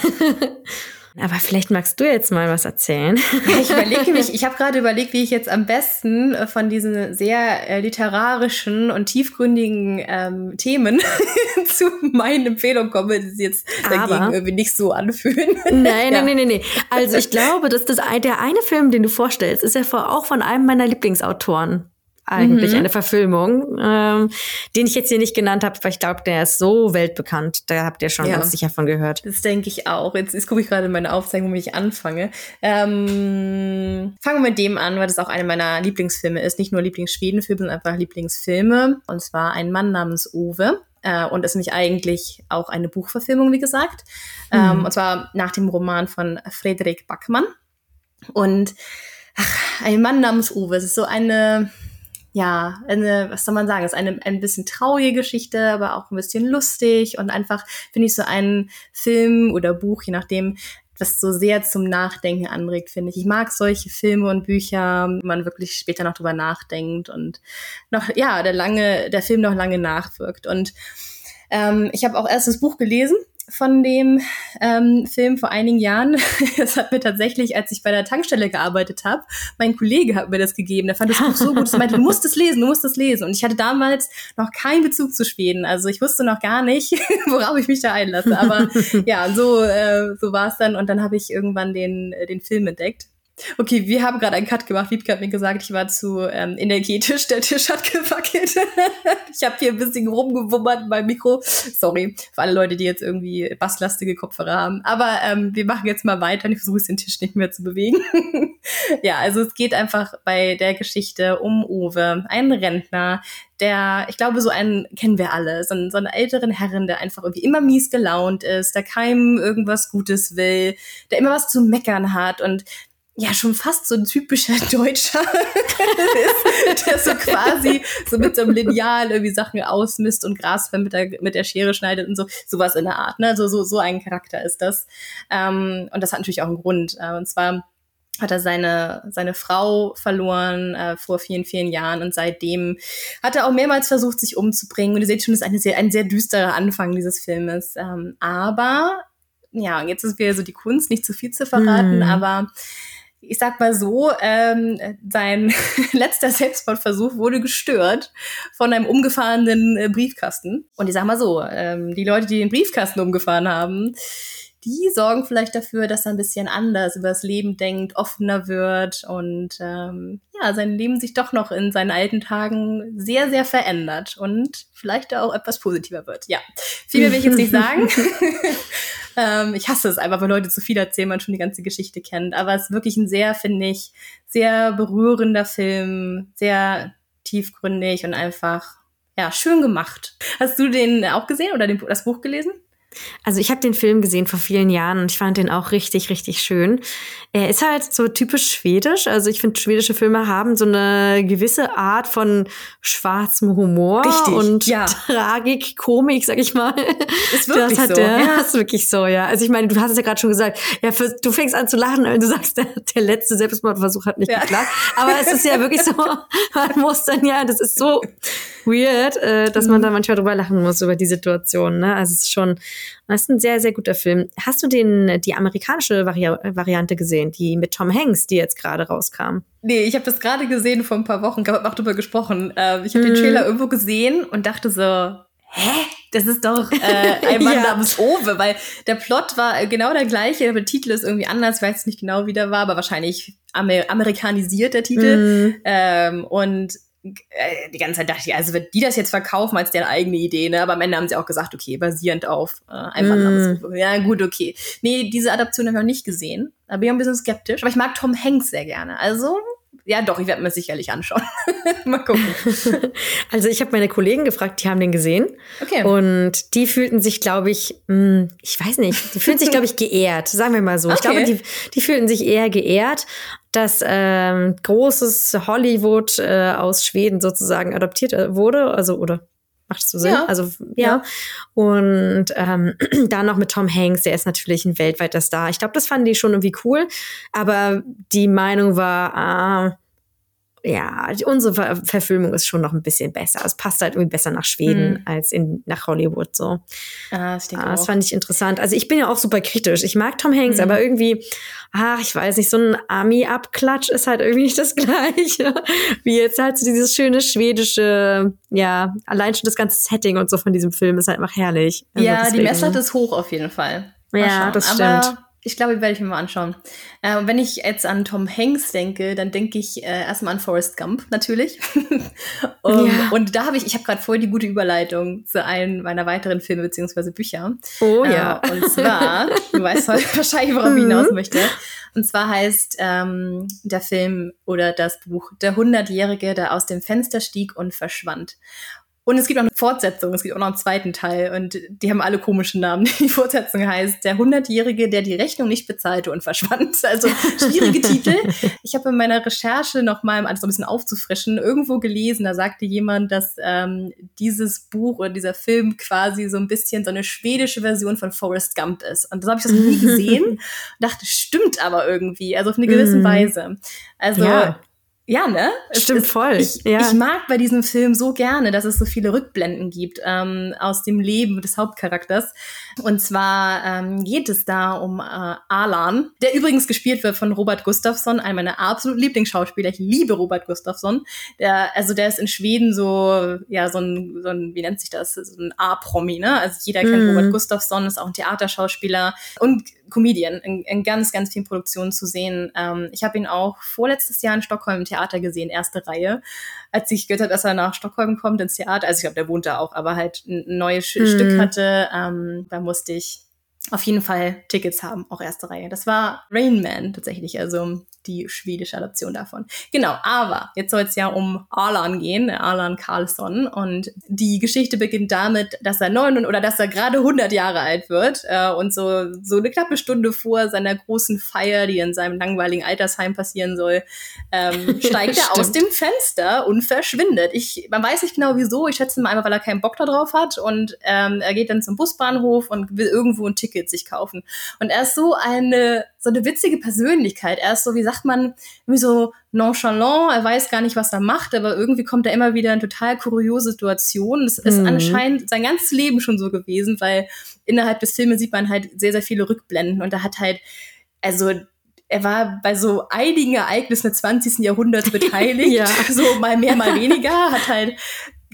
Aber vielleicht magst du jetzt mal was erzählen. Ich überlege mich, ich habe gerade überlegt, wie ich jetzt am besten äh, von diesen sehr äh, literarischen und tiefgründigen ähm, Themen zu meinen Empfehlungen komme, die sich jetzt dagegen Aber irgendwie nicht so anfühlen. Nein, nein, ja. nein, nein, nein. Also ich glaube, dass das der eine Film, den du vorstellst, ist ja auch von einem meiner Lieblingsautoren eigentlich, mhm. eine Verfilmung, ähm, den ich jetzt hier nicht genannt habe, weil ich glaube, der ist so weltbekannt. Da habt ihr schon ja. ganz sicher von gehört. Das denke ich auch. Jetzt, jetzt gucke ich gerade meine Aufzeichnung, wie ich anfange. Ähm, fangen wir mit dem an, weil das auch einer meiner Lieblingsfilme ist. Nicht nur Lieblingsschwedenfilme, sondern einfach Lieblingsfilme. Und zwar ein Mann namens Uwe. Äh, und ist nämlich eigentlich auch eine Buchverfilmung, wie gesagt. Mhm. Ähm, und zwar nach dem Roman von Frederik Backmann. Und ach, ein Mann namens Uwe. Es ist so eine ja, eine, was soll man sagen, ist eine ein bisschen traurige Geschichte, aber auch ein bisschen lustig und einfach finde ich so einen Film oder Buch, je nachdem, das so sehr zum Nachdenken anregt, finde ich. Ich mag solche Filme und Bücher, wo man wirklich später noch drüber nachdenkt und noch, ja, der lange, der Film noch lange nachwirkt. Und ähm, ich habe auch erst das Buch gelesen von dem ähm, Film vor einigen Jahren. Das hat mir tatsächlich, als ich bei der Tankstelle gearbeitet habe, mein Kollege hat mir das gegeben. Der fand das Buch so gut, dass er meinte, du musst es lesen, du musst es lesen. Und ich hatte damals noch keinen Bezug zu Schweden. Also ich wusste noch gar nicht, worauf ich mich da einlasse. Aber ja, so, äh, so war es dann. Und dann habe ich irgendwann den, äh, den Film entdeckt. Okay, wir haben gerade einen Cut gemacht. Wiebke hat mir gesagt, ich war zu ähm, energetisch. Der Tisch hat gewackelt. ich habe hier ein bisschen rumgewummert beim Mikro. Sorry für alle Leute, die jetzt irgendwie basslastige Kopfhörer haben. Aber ähm, wir machen jetzt mal weiter und ich versuche den Tisch nicht mehr zu bewegen. ja, also es geht einfach bei der Geschichte um Uwe, einen Rentner, der, ich glaube, so einen kennen wir alle, so einen, so einen älteren Herren, der einfach irgendwie immer mies gelaunt ist, der keinem irgendwas Gutes will, der immer was zu meckern hat und ja schon fast so ein typischer Deutscher ist, der so quasi so mit so einem Lineal irgendwie Sachen ausmisst und Gras mit der, mit der Schere schneidet und so, sowas in der Art. Ne? So, so, so ein Charakter ist das. Ähm, und das hat natürlich auch einen Grund. Äh, und zwar hat er seine, seine Frau verloren äh, vor vielen, vielen Jahren und seitdem hat er auch mehrmals versucht, sich umzubringen. Und ihr seht schon, das ist eine sehr, ein sehr düsterer Anfang dieses Filmes. Ähm, aber ja, jetzt ist wieder so die Kunst, nicht zu viel zu verraten, mm. aber ich sag mal so, ähm, sein letzter Selbstmordversuch wurde gestört von einem umgefahrenen äh, Briefkasten. Und ich sag mal so, ähm, die Leute, die den Briefkasten umgefahren haben, die sorgen vielleicht dafür, dass er ein bisschen anders über das Leben denkt, offener wird und ähm, ja, sein Leben sich doch noch in seinen alten Tagen sehr, sehr verändert und vielleicht auch etwas positiver wird. Ja, viel mehr will ich jetzt nicht sagen. ähm, ich hasse es einfach, weil Leute zu viel erzählen, man schon die ganze Geschichte kennt. Aber es ist wirklich ein sehr, finde ich, sehr berührender Film, sehr tiefgründig und einfach ja, schön gemacht. Hast du den auch gesehen oder den, das Buch gelesen? Also ich habe den Film gesehen vor vielen Jahren und ich fand den auch richtig, richtig schön. Er ist halt so typisch schwedisch. Also ich finde, schwedische Filme haben so eine gewisse Art von schwarzem Humor richtig, und ja. Tragik, Komik, sag ich mal. Ist wirklich das hat so. Der, ja. ist wirklich so, ja. Also ich meine, du hast es ja gerade schon gesagt, ja, für, du fängst an zu lachen, wenn du sagst, der, der letzte Selbstmordversuch hat nicht ja. geklappt. Aber es ist ja wirklich so, man muss dann ja, das ist so weird, äh, dass man da manchmal drüber lachen muss über die Situation. Ne? Also es ist schon, das ist ein sehr, sehr guter Film. Hast du den, die amerikanische Vari Variante gesehen, die mit Tom Hanks, die jetzt gerade rauskam? Nee, ich habe das gerade gesehen vor ein paar Wochen, ich habe auch drüber gesprochen. Äh, ich habe hm. den Trailer irgendwo gesehen und dachte so, hä? Das ist doch äh, ein Mann ja. namens Owe, weil der Plot war genau der gleiche, aber der Titel ist irgendwie anders, ich weiß nicht genau, wie der war, aber wahrscheinlich amer amerikanisiert der Titel. Mm. Ähm, und äh, die ganze Zeit dachte ich, also wird die das jetzt verkaufen als deren eigene Idee, ne? Aber am Ende haben sie auch gesagt, okay, basierend auf äh, einfach mm. Ja, gut, okay. Nee, diese Adaption habe ich noch nicht gesehen. Da bin ich ein bisschen skeptisch. Aber ich mag Tom Hanks sehr gerne. Also ja, doch, ich werde mir sicherlich anschauen. Mal gucken. Also ich habe meine Kollegen gefragt, die haben den gesehen. Okay. Und die fühlten sich, glaube ich, mh, hm, ich weiß nicht, die fühlten sich, glaube ich, geehrt, sagen wir mal so. Okay. Ich glaube, die, die fühlten sich eher geehrt, dass ähm, großes Hollywood äh, aus Schweden sozusagen adoptiert äh, wurde, also oder Macht das so Sinn? Ja. Also ja. ja. Und ähm, dann noch mit Tom Hanks, der ist natürlich ein weltweiter Star. Ich glaube, das fanden die schon irgendwie cool. Aber die Meinung war, ah, ja, unsere Ver Verfilmung ist schon noch ein bisschen besser. Es passt halt irgendwie besser nach Schweden hm. als in, nach Hollywood so. Ah, das, ah, das fand ich interessant. Also ich bin ja auch super kritisch. Ich mag Tom Hanks, hm. aber irgendwie, ach, ich weiß nicht, so ein Army-Abklatsch ist halt irgendwie nicht das Gleiche. Wie jetzt halt so dieses schöne schwedische, ja, allein schon das ganze Setting und so von diesem Film ist halt einfach herrlich. Also ja, deswegen. die Messlatte ist hoch auf jeden Fall. Mal ja, schauen. das stimmt. Aber ich glaube, die werde ich mir mal anschauen. Äh, wenn ich jetzt an Tom Hanks denke, dann denke ich äh, erstmal an Forrest Gump, natürlich. um, ja. Und da habe ich, ich habe gerade voll die gute Überleitung zu einem meiner weiteren Filme bzw. Bücher. Oh äh, ja. Und zwar, du weißt wahrscheinlich, worauf ich hinaus mhm. möchte. Und zwar heißt ähm, der Film oder das Buch Der Hundertjährige, der aus dem Fenster stieg und verschwand. Und es gibt auch eine Fortsetzung, es gibt auch noch einen zweiten Teil und die haben alle komischen Namen. Die Fortsetzung heißt Der Hundertjährige, der die Rechnung nicht bezahlte und verschwand. Also schwierige Titel. Ich habe in meiner Recherche noch mal, um alles so ein bisschen aufzufrischen, irgendwo gelesen, da sagte jemand, dass ähm, dieses Buch oder dieser Film quasi so ein bisschen so eine schwedische Version von Forrest Gump ist. Und das habe ich das noch nie gesehen und dachte, stimmt aber irgendwie, also auf eine gewisse mm. Weise. Also ja. Ja, ne? Stimmt ist, voll. Ich, ja. ich mag bei diesem Film so gerne, dass es so viele Rückblenden gibt ähm, aus dem Leben des Hauptcharakters. Und zwar ähm, geht es da um äh, Alan, der übrigens gespielt wird von Robert Gustafsson, einem meiner absoluten Lieblingsschauspieler. Ich liebe Robert Gustafsson. Der, also der ist in Schweden so, ja, so ein, so ein wie nennt sich das? So ein A-Promi, ne? Also jeder kennt mm. Robert Gustafsson, ist auch ein Theaterschauspieler und Comedian in, in ganz, ganz vielen Produktionen zu sehen. Ähm, ich habe ihn auch vorletztes Jahr in Stockholm im Theater gesehen, erste Reihe, als ich gehört habe, dass er nach Stockholm kommt ins Theater. Also ich glaube, der wohnt da auch, aber halt ein neues mhm. Stück hatte. Ähm, da musste ich auf jeden Fall Tickets haben, auch erste Reihe. Das war Rain Man tatsächlich, also die schwedische Adaption davon. Genau, aber jetzt soll es ja um Arlan gehen, Arlan Carlsson. Und die Geschichte beginnt damit, dass er neun oder dass er gerade 100 Jahre alt wird äh, und so, so eine knappe Stunde vor seiner großen Feier, die in seinem langweiligen Altersheim passieren soll, ähm, steigt er aus dem Fenster und verschwindet. Ich, man weiß nicht genau wieso, ich schätze mal einfach, weil er keinen Bock darauf hat und ähm, er geht dann zum Busbahnhof und will irgendwo ein Ticket sich kaufen. Und er ist so eine, so eine witzige Persönlichkeit. Er ist so, wie sagt man, wie so nonchalant, er weiß gar nicht, was er macht, aber irgendwie kommt er immer wieder in total kuriose Situationen. Das ist mhm. anscheinend sein ganzes Leben schon so gewesen, weil innerhalb des Filmes sieht man halt sehr, sehr viele Rückblenden und er hat halt, also er war bei so einigen Ereignissen des 20. Jahrhunderts beteiligt, ja. so mal mehr, mal weniger, hat halt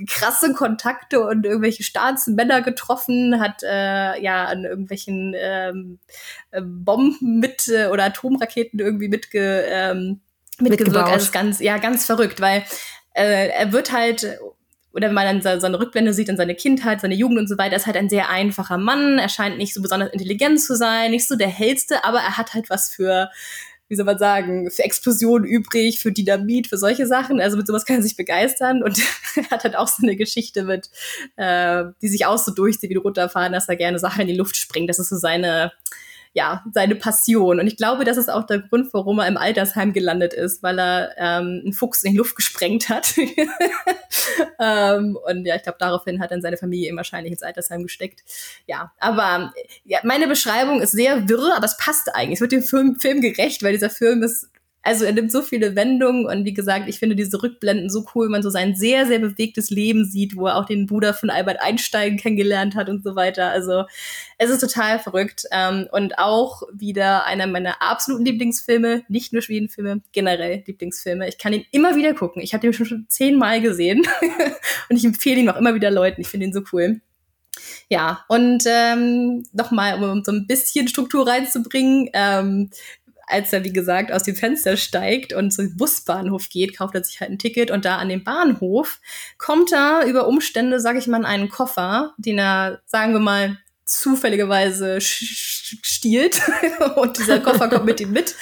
krasse Kontakte und irgendwelche Staatsmänner getroffen, hat äh, ja an irgendwelchen ähm, äh, Bomben mit äh, oder Atomraketen irgendwie mitge, ähm, mitgewirkt. Also ganz, ja, ganz verrückt, weil äh, er wird halt oder wenn man dann seine Rückblende sieht in seine Kindheit, seine Jugend und so weiter, ist halt ein sehr einfacher Mann. Er scheint nicht so besonders intelligent zu sein, nicht so der hellste, aber er hat halt was für wie soll man sagen, für Explosionen übrig, für Dynamit, für solche Sachen. Also mit sowas kann er sich begeistern und hat halt auch so eine Geschichte mit, äh, die sich auch so durchzieht, wie du runterfahren, dass er gerne Sachen in die Luft springt. Das ist so seine, ja, seine Passion. Und ich glaube, das ist auch der Grund, warum er im Altersheim gelandet ist, weil er ähm, einen Fuchs in die Luft gesprengt hat. ähm, und ja, ich glaube, daraufhin hat dann seine Familie ihn wahrscheinlich ins Altersheim gesteckt. Ja, aber ja, meine Beschreibung ist sehr wirr, aber es passt eigentlich. Es wird dem Film, Film gerecht, weil dieser Film ist also er nimmt so viele Wendungen und wie gesagt, ich finde diese Rückblenden so cool, wenn man so sein sehr, sehr bewegtes Leben sieht, wo er auch den Bruder von Albert Einstein kennengelernt hat und so weiter. Also es ist total verrückt ähm, und auch wieder einer meiner absoluten Lieblingsfilme, nicht nur Schwedenfilme, generell Lieblingsfilme. Ich kann ihn immer wieder gucken. Ich habe den schon, zehnmal gesehen und ich empfehle ihn auch immer wieder Leuten. Ich finde ihn so cool. Ja, und ähm, nochmal, um so ein bisschen Struktur reinzubringen, ähm, als er, wie gesagt, aus dem Fenster steigt und zum Busbahnhof geht, kauft er sich halt ein Ticket und da an dem Bahnhof kommt er über Umstände, sag ich mal, in einen Koffer, den er, sagen wir mal, zufälligerweise stiehlt und dieser Koffer kommt mit ihm mit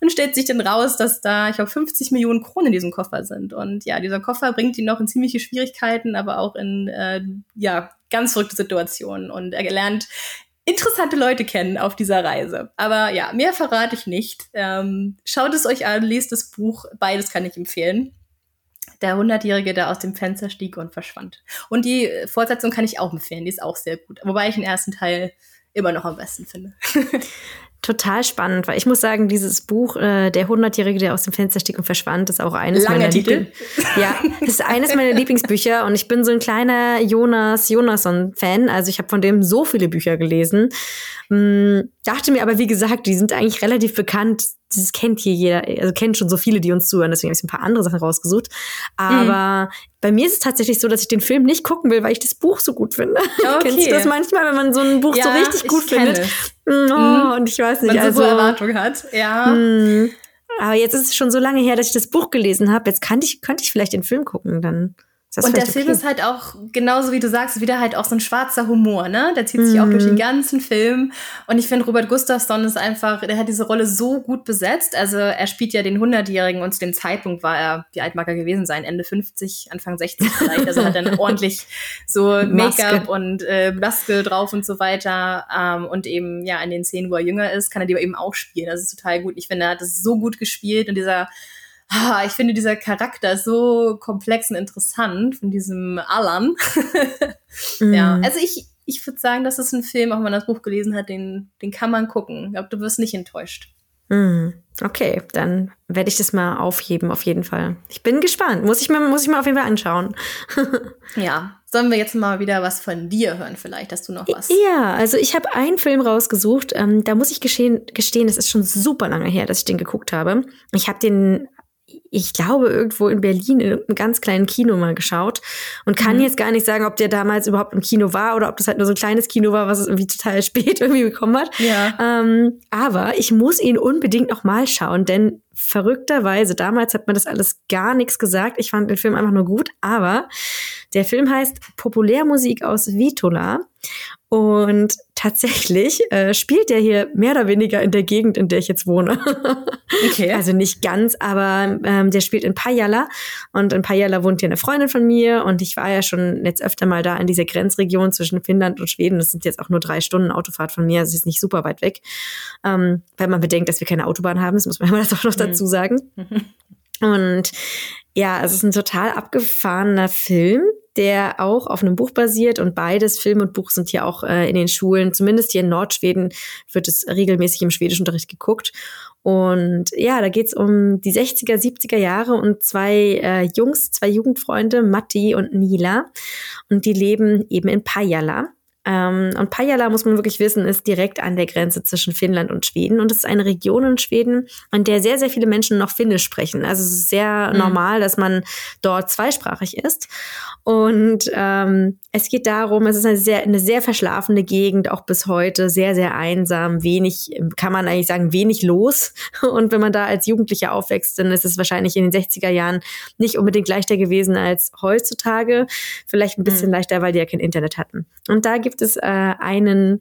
und stellt sich dann raus, dass da, ich glaube, 50 Millionen Kronen in diesem Koffer sind. Und ja, dieser Koffer bringt ihn noch in ziemliche Schwierigkeiten, aber auch in, äh, ja, ganz verrückte Situationen. Und er lernt interessante Leute kennen auf dieser Reise. Aber ja, mehr verrate ich nicht. Ähm, schaut es euch an, lest das Buch. Beides kann ich empfehlen. Der Hundertjährige, der aus dem Fenster stieg und verschwand. Und die Fortsetzung kann ich auch empfehlen. Die ist auch sehr gut. Wobei ich den ersten Teil immer noch am besten finde. total spannend, weil ich muss sagen, dieses Buch, äh, der Hundertjährige, der aus dem Fenster stieg und verschwand, ist auch eines Lange meiner Titel. ja, ist eines meiner Lieblingsbücher und ich bin so ein kleiner Jonas Jonasson-Fan. Also ich habe von dem so viele Bücher gelesen. Hm, dachte mir aber, wie gesagt, die sind eigentlich relativ bekannt. Das kennt hier jeder, also kennt schon so viele, die uns zuhören, deswegen habe ich ein paar andere Sachen rausgesucht. Aber mhm. bei mir ist es tatsächlich so, dass ich den Film nicht gucken will, weil ich das Buch so gut finde. Okay. Kennst du das manchmal, wenn man so ein Buch ja, so richtig gut findet? Oh, mhm. Und ich weiß nicht, man also. so Erwartung hat, ja. Mh. Aber jetzt ist es schon so lange her, dass ich das Buch gelesen habe. Jetzt könnte ich, könnte ich vielleicht den Film gucken, dann und der Film okay. ist halt auch, genauso wie du sagst, wieder halt auch so ein schwarzer Humor, ne? Der zieht sich mhm. auch durch den mhm. ganzen Film. Und ich finde, Robert Gustafsson ist einfach, der hat diese Rolle so gut besetzt. Also er spielt ja den 100-Jährigen und zu dem Zeitpunkt war er, wie alt mag er gewesen sein? Ende 50, Anfang 60 vielleicht. Also hat dann ordentlich so Make-up und äh, Maske drauf und so weiter. Ähm, und eben, ja, in den Szenen, wo er jünger ist, kann er die eben auch spielen. Das ist total gut. Ich finde, er hat das so gut gespielt und dieser ah, ich finde dieser Charakter so komplex und interessant von diesem Alan. mm. Ja, also ich, ich würde sagen, das ist ein Film, auch wenn man das Buch gelesen hat, den, den kann man gucken. Ich glaube, du wirst nicht enttäuscht. Mm. Okay, dann werde ich das mal aufheben, auf jeden Fall. Ich bin gespannt. Muss ich mir, muss ich mir auf jeden Fall anschauen. ja. Sollen wir jetzt mal wieder was von dir hören, vielleicht? Hast du noch was? Ja, also ich habe einen Film rausgesucht. Ähm, da muss ich gestehen, gestehen, es ist schon super lange her, dass ich den geguckt habe. Ich habe den ich glaube, irgendwo in Berlin in einem ganz kleinen Kino mal geschaut und kann mhm. jetzt gar nicht sagen, ob der damals überhaupt im Kino war oder ob das halt nur so ein kleines Kino war, was es irgendwie total spät irgendwie bekommen hat. Ja. Ähm, aber ich muss ihn unbedingt noch mal schauen, denn verrückterweise, damals hat man das alles gar nichts gesagt. Ich fand den Film einfach nur gut, aber der Film heißt Populärmusik aus Vitola und tatsächlich äh, spielt der hier mehr oder weniger in der Gegend, in der ich jetzt wohne. Okay. also nicht ganz, aber ähm, der spielt in Pajala. Und in Pajala wohnt hier eine Freundin von mir. Und ich war ja schon jetzt öfter mal da in dieser Grenzregion zwischen Finnland und Schweden. Das sind jetzt auch nur drei Stunden Autofahrt von mir. Das ist nicht super weit weg. Ähm, weil man bedenkt, dass wir keine Autobahn haben. Das muss man immer das auch noch dazu sagen. Und ja, es ist ein total abgefahrener Film, der auch auf einem Buch basiert und beides, Film und Buch, sind hier auch äh, in den Schulen, zumindest hier in Nordschweden wird es regelmäßig im Schwedischunterricht geguckt. Und ja, da geht's um die 60er, 70er Jahre und zwei äh, Jungs, zwei Jugendfreunde, Matti und Nila. Und die leben eben in Pajala. Ähm, und Pajala, muss man wirklich wissen, ist direkt an der Grenze zwischen Finnland und Schweden. Und es ist eine Region in Schweden, an der sehr, sehr viele Menschen noch Finnisch sprechen. Also es ist sehr mhm. normal, dass man dort zweisprachig ist. Und ähm, es geht darum, es ist eine sehr, eine sehr verschlafene Gegend, auch bis heute, sehr, sehr einsam, wenig, kann man eigentlich sagen, wenig los. Und wenn man da als Jugendlicher aufwächst, dann ist es wahrscheinlich in den 60er Jahren nicht unbedingt leichter gewesen als heutzutage. Vielleicht ein bisschen mhm. leichter, weil die ja kein Internet hatten. Und da gibt gibt es äh, einen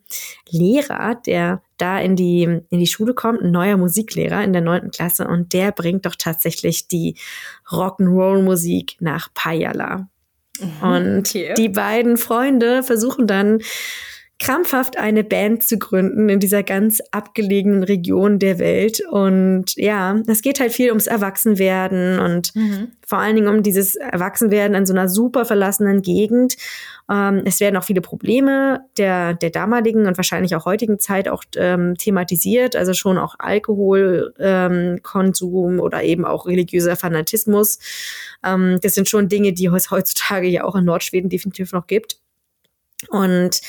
Lehrer, der da in die, in die Schule kommt, ein neuer Musiklehrer in der neunten Klasse und der bringt doch tatsächlich die Rock'n'Roll-Musik nach Payala. Mhm, und okay. die beiden Freunde versuchen dann krampfhaft eine Band zu gründen in dieser ganz abgelegenen Region der Welt. Und ja, es geht halt viel ums Erwachsenwerden und mhm. vor allen Dingen um dieses Erwachsenwerden in so einer super verlassenen Gegend. Ähm, es werden auch viele Probleme der, der damaligen und wahrscheinlich auch heutigen Zeit auch ähm, thematisiert, also schon auch Alkoholkonsum ähm, oder eben auch religiöser Fanatismus. Ähm, das sind schon Dinge, die es heutzutage ja auch in Nordschweden definitiv noch gibt. Und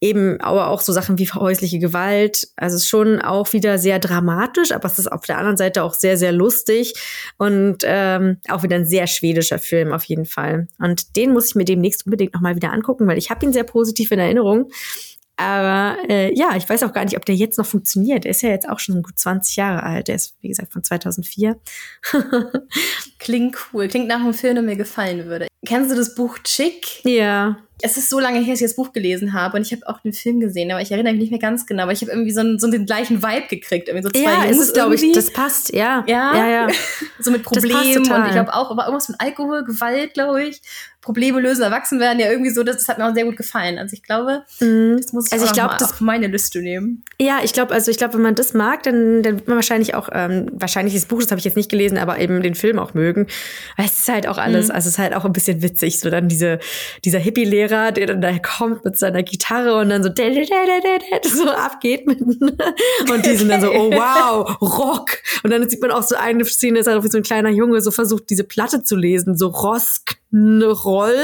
eben aber auch so Sachen wie häusliche Gewalt. Also es ist schon auch wieder sehr dramatisch, aber es ist auf der anderen Seite auch sehr, sehr lustig und ähm, auch wieder ein sehr schwedischer Film auf jeden Fall. Und den muss ich mir demnächst unbedingt nochmal wieder angucken, weil ich habe ihn sehr positiv in Erinnerung. Aber äh, ja, ich weiß auch gar nicht, ob der jetzt noch funktioniert. Der ist ja jetzt auch schon gut 20 Jahre alt. Der ist, wie gesagt, von 2004. Klingt cool. Klingt nach einem Film, der mir gefallen würde. Kennst du das Buch Chick? Ja. Es ist so lange her, dass ich das Buch gelesen habe und ich habe auch den Film gesehen, aber ich erinnere mich nicht mehr ganz genau. Aber ich habe irgendwie so, einen, so den gleichen Vibe gekriegt. Irgendwie so zwei ja, Jungs ist glaube ich. Das passt, ja. Ja, ja. ja. so mit Problemen und ich glaube auch, aber irgendwas mit Alkohol, Gewalt, glaube ich. Probleme lösen, erwachsen werden, ja irgendwie so, das, das hat mir auch sehr gut gefallen. Also ich glaube, mhm. das muss ich, also ich glaub, das, auf meine Liste nehmen. Ja, ich glaube, also ich glaube, wenn man das mag, dann, dann wird man wahrscheinlich auch, ähm, wahrscheinlich das Buch, das habe ich jetzt nicht gelesen, aber eben den Film auch mögen. Weil es ist halt auch alles, mhm. also es ist halt auch ein bisschen witzig, so dann diese, dieser Hippie-Lehrer, der dann da kommt mit seiner Gitarre und dann so, so abgeht mit, und die sind dann so, oh wow, Rock. Und dann sieht man auch so eine Szene, ist halt auch wie so ein kleiner Junge so versucht, diese Platte zu lesen, so Rosk, Roll.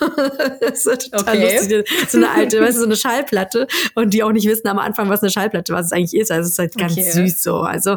das ist total okay. lustig. So eine alte, weißt du, so eine Schallplatte. Und die auch nicht wissen am Anfang, was eine Schallplatte, was es eigentlich ist. Also es ist halt ganz okay. süß so. Also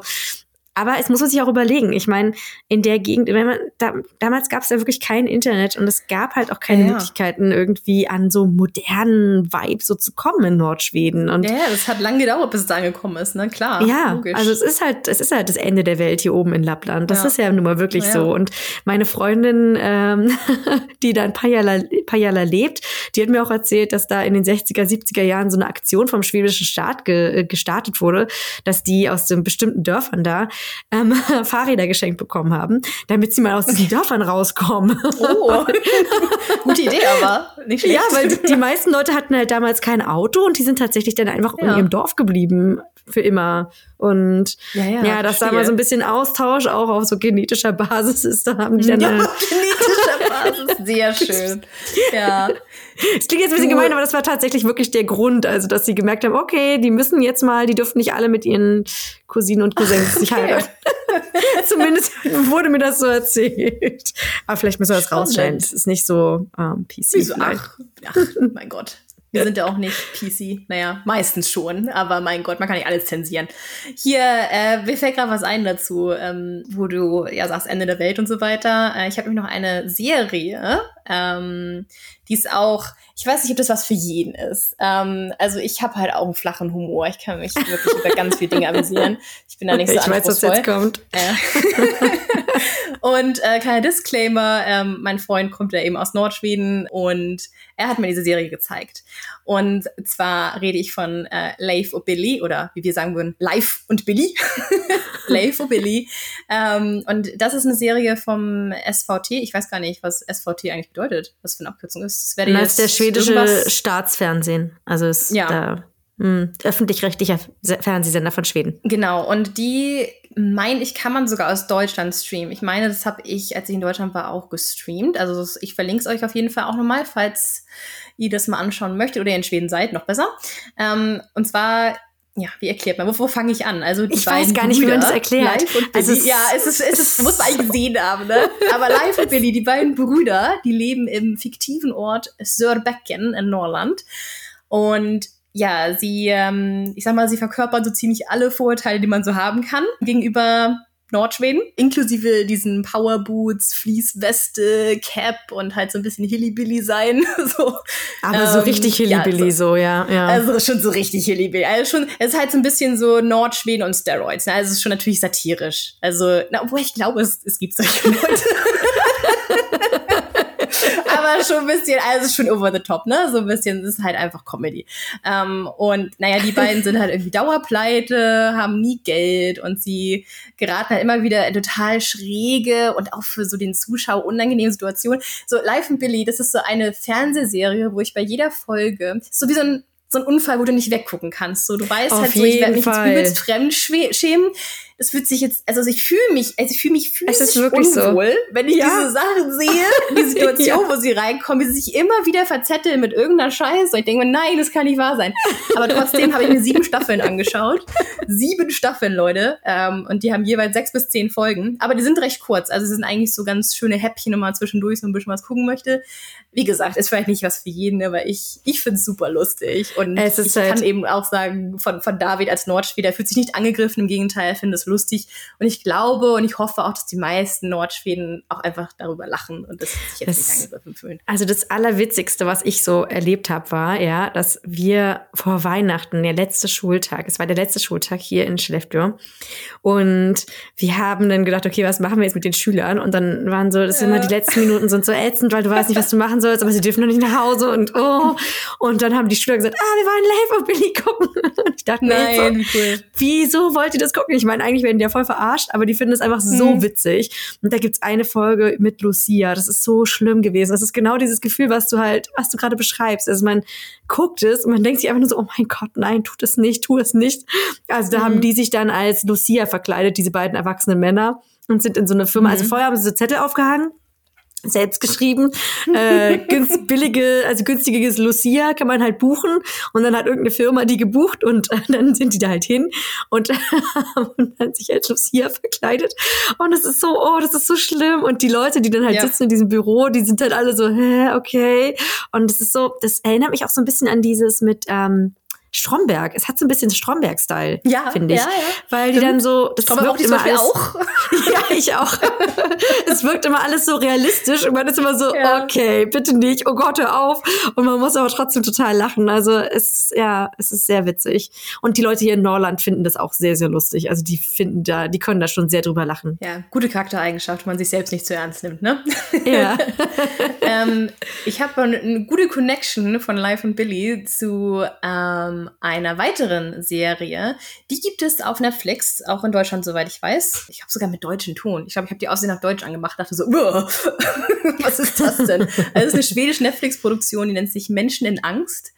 aber es muss man sich auch überlegen. Ich meine, in der Gegend, man, da, damals gab es ja wirklich kein Internet und es gab halt auch keine ja. Möglichkeiten, irgendwie an so modernen Vibe so zu kommen in Nordschweden. Und ja, das hat lange gedauert, bis es da angekommen ist, ne? Klar. Ja, logisch. also es ist halt, es ist halt das Ende der Welt hier oben in Lappland. Das ist ja nun mal wirklich so. Und meine Freundin, ähm, die da in Pajala, Pajala lebt, die hat mir auch erzählt, dass da in den 60er, 70er Jahren so eine Aktion vom schwedischen Staat ge äh, gestartet wurde, dass die aus den bestimmten Dörfern da ähm, Fahrräder geschenkt bekommen haben, damit sie mal aus diesen Dörfern rauskommen. Oh, gute Idee, aber nicht schlecht. Ja, weil die meisten Leute hatten halt damals kein Auto und die sind tatsächlich dann einfach ja. in ihrem Dorf geblieben für immer. Und ja, ja, ja dass da mal so ein bisschen Austausch auch auf so genetischer Basis ist, da haben die dann. Ja, genetischer Basis, sehr schön. Ja. Es klingt jetzt ein bisschen gemein, aber das war tatsächlich wirklich der Grund, also dass sie gemerkt haben, okay, die müssen jetzt mal, die dürfen nicht alle mit ihren Cousinen und Cousins sich heiraten. Zumindest wurde mir das so erzählt. Aber vielleicht müssen wir das rausstellen. Das ist nicht so ähm, PC. Wieso? Ach, ach, mein Gott. Wir sind ja auch nicht PC. Naja, meistens schon. Aber mein Gott, man kann nicht alles zensieren. Hier, äh, mir fällt gerade was ein dazu, ähm, wo du ja sagst, Ende der Welt und so weiter. Äh, ich habe nämlich noch eine Serie, ähm, die ist auch, ich weiß nicht, ob das was für jeden ist. Ähm, also ich habe halt auch einen flachen Humor. Ich kann mich wirklich über ganz viele Dinge amüsieren. Ich bin da nicht so Ich weiß, was jetzt kommt. Äh. und äh, kleiner Disclaimer, ähm, mein Freund kommt ja eben aus Nordschweden und er hat mir diese Serie gezeigt. Und zwar rede ich von äh, Leif und Billy oder wie wir sagen würden, Life und Billy. Leif und Billy. Ähm, und das ist eine Serie vom SVT. Ich weiß gar nicht, was SVT eigentlich bedeutet, was für eine Abkürzung ist. Das, das ist der schwedische Staatsfernsehen. Also ist ja. da hm, öffentlich-rechtlicher Fernsehsender von Schweden. Genau, und die meine ich, kann man sogar aus Deutschland streamen. Ich meine, das habe ich, als ich in Deutschland war, auch gestreamt. Also ich verlinke es euch auf jeden Fall auch nochmal, falls ihr das mal anschauen möchtet oder ihr in Schweden seid, noch besser. Ähm, und zwar ja, wie erklärt man? Wo, wo fange ich an? Also die ich weiß gar nicht, Brüder, wie man das erklärt. also es ja, es ist, es ist, muss man eigentlich gesehen haben, ne? Aber Live und Billy, die beiden Brüder, die leben im fiktiven Ort Sörbecken in Norrland. Und ja, sie, ähm, ich sag mal, sie verkörpern so ziemlich alle Vorurteile, die man so haben kann gegenüber Nordschweden, inklusive diesen Powerboots, Fließweste, Cap und halt so ein bisschen Hillybilly sein. so. Aber ähm, so richtig Hillybilly, ja, so, so, ja, ja. Also schon so richtig Hillybilly. Also schon, es ist halt so ein bisschen so Nordschweden und Steroids. Ne? Also es ist schon natürlich satirisch. Also, na, obwohl ich glaube, es, es gibt solche Leute. aber schon ein bisschen, also schon over the top, ne? So ein bisschen, es ist halt einfach Comedy. Ähm, und naja, die beiden sind halt irgendwie Dauerpleite, haben nie Geld und sie geraten halt immer wieder in total schräge und auch für so den Zuschauer unangenehme Situationen. So, Life and Billy, das ist so eine Fernsehserie, wo ich bei jeder Folge, so wie so ein so ein Unfall, wo du nicht weggucken kannst. So, du weißt Auf halt so, ich werde mich jetzt übelst fremd schämen das fühlt sich jetzt, also ich fühle mich, also ich fühle mich physisch unwohl, so. wenn ich ja. diese Sachen sehe, die Situation, ja. wo sie reinkommen, wie sie sich immer wieder verzetteln mit irgendeiner Scheiße. Und ich denke mir, nein, das kann nicht wahr sein. Aber trotzdem habe ich mir sieben Staffeln angeschaut. Sieben Staffeln, Leute. Ähm, und die haben jeweils sechs bis zehn Folgen. Aber die sind recht kurz. Also sie sind eigentlich so ganz schöne Häppchen, wenn man zwischendurch so ein bisschen was gucken möchte. Wie gesagt, ist vielleicht nicht was für jeden, aber ich, ich finde es super lustig. Und ich halt kann eben auch sagen, von, von David als Nordspieler fühlt sich nicht angegriffen, im Gegenteil, finde es lustig. Und ich glaube und ich hoffe auch, dass die meisten Nordschweden auch einfach darüber lachen und das sich jetzt das, nicht angegriffen fühlen. Also das Allerwitzigste, was ich so erlebt habe, war ja, dass wir vor Weihnachten, der letzte Schultag, es war der letzte Schultag hier in Skellefteå und wir haben dann gedacht, okay, was machen wir jetzt mit den Schülern? Und dann waren so, das sind immer die letzten Minuten sind so ätzend, weil du weißt nicht, was du machen sollst, aber sie dürfen noch nicht nach Hause und oh. Und dann haben die Schüler gesagt, ah, wir wollen Live auf Billy gucken. Und ich dachte, Nein, so, cool. wieso wollt ihr das gucken? Ich meine, eigentlich werden die ja voll verarscht, aber die finden es einfach so mhm. witzig. Und da gibt's eine Folge mit Lucia, das ist so schlimm gewesen. Das ist genau dieses Gefühl, was du halt, was du gerade beschreibst. Also man guckt es und man denkt sich einfach nur so, oh mein Gott, nein, tut es nicht, tu es nicht. Also da mhm. haben die sich dann als Lucia verkleidet, diese beiden erwachsenen Männer und sind in so eine Firma. Also mhm. Also vorher haben sie so Zettel aufgehangen selbst geschrieben. Äh, günst, billige, also günstiges Lucia kann man halt buchen und dann hat irgendeine Firma die gebucht und äh, dann sind die da halt hin und haben dann sich als Lucia verkleidet. Und das ist so, oh, das ist so schlimm. Und die Leute, die dann halt ja. sitzen in diesem Büro, die sind halt alle so, hä, okay. Und das ist so, das erinnert mich auch so ein bisschen an dieses mit, ähm, Stromberg. Es hat so ein bisschen Stromberg-Style, ja, finde ich. Ja, ja. Weil die dann so, das Stromberg wirkt immer alles, auch. ja, ich auch. es wirkt immer alles so realistisch und man ist immer so, ja. okay, bitte nicht, oh Gott, hör auf. Und man muss aber trotzdem total lachen. Also es, ja, es ist sehr witzig. Und die Leute hier in Norland finden das auch sehr, sehr lustig. Also die finden da, die können da schon sehr drüber lachen. Ja, gute Charaktereigenschaft, wenn man sich selbst nicht zu ernst nimmt, ne? Ja. ähm, ich habe eine gute Connection von Life und Billy zu ähm, einer weiteren Serie. Die gibt es auf Netflix, auch in Deutschland, soweit ich weiß. Ich habe sogar mit deutschen Ton. Ich glaube, ich habe die Aussehen nach Deutsch angemacht, dachte so, was ist das denn? Also, es ist eine schwedische Netflix-Produktion, die nennt sich Menschen in Angst.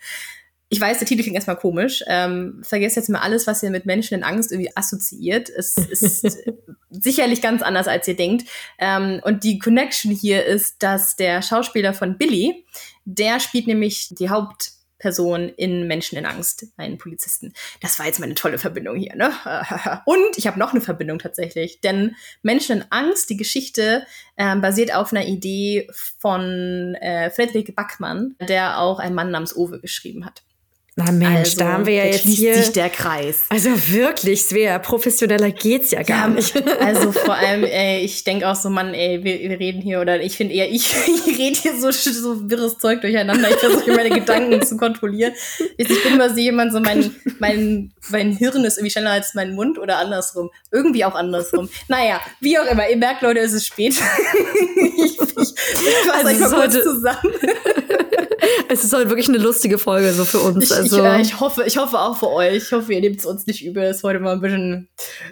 Ich weiß, der Titel klingt erstmal komisch. Ähm, vergesst jetzt mal alles, was ihr mit Menschen in Angst irgendwie assoziiert. Es ist sicherlich ganz anders, als ihr denkt. Ähm, und die Connection hier ist, dass der Schauspieler von Billy, der spielt nämlich die Haupt Person in Menschen in Angst, einen Polizisten. Das war jetzt meine tolle Verbindung hier, ne? Und ich habe noch eine Verbindung tatsächlich, denn Menschen in Angst, die Geschichte äh, basiert auf einer Idee von äh, Friedrich Backmann, der auch einen Mann namens Owe geschrieben hat. Na Mensch, also, da haben wir ja jetzt hier sich der Kreis. Also wirklich, Svea, professioneller geht's ja gar ja, nicht. Also vor allem, ey, ich denke auch so, Mann, ey, wir, wir reden hier oder ich finde eher, ich, ich rede hier so, so wirres Zeug durcheinander. Ich versuche meine Gedanken zu kontrollieren. Ich bin immer so jemand, so mein, mein, mein Hirn ist irgendwie schneller als mein Mund oder andersrum. Irgendwie auch andersrum. Naja, wie auch immer. Ihr merkt, Leute, es ist spät. ich, ich, ich fasse also euch mal kurz zusammen. Es ist halt wirklich eine lustige Folge so für uns. Ich, also. ich, äh, ich hoffe, ich hoffe auch für euch. Ich hoffe, ihr nehmt es uns nicht übel. Es ist heute mal ein bisschen,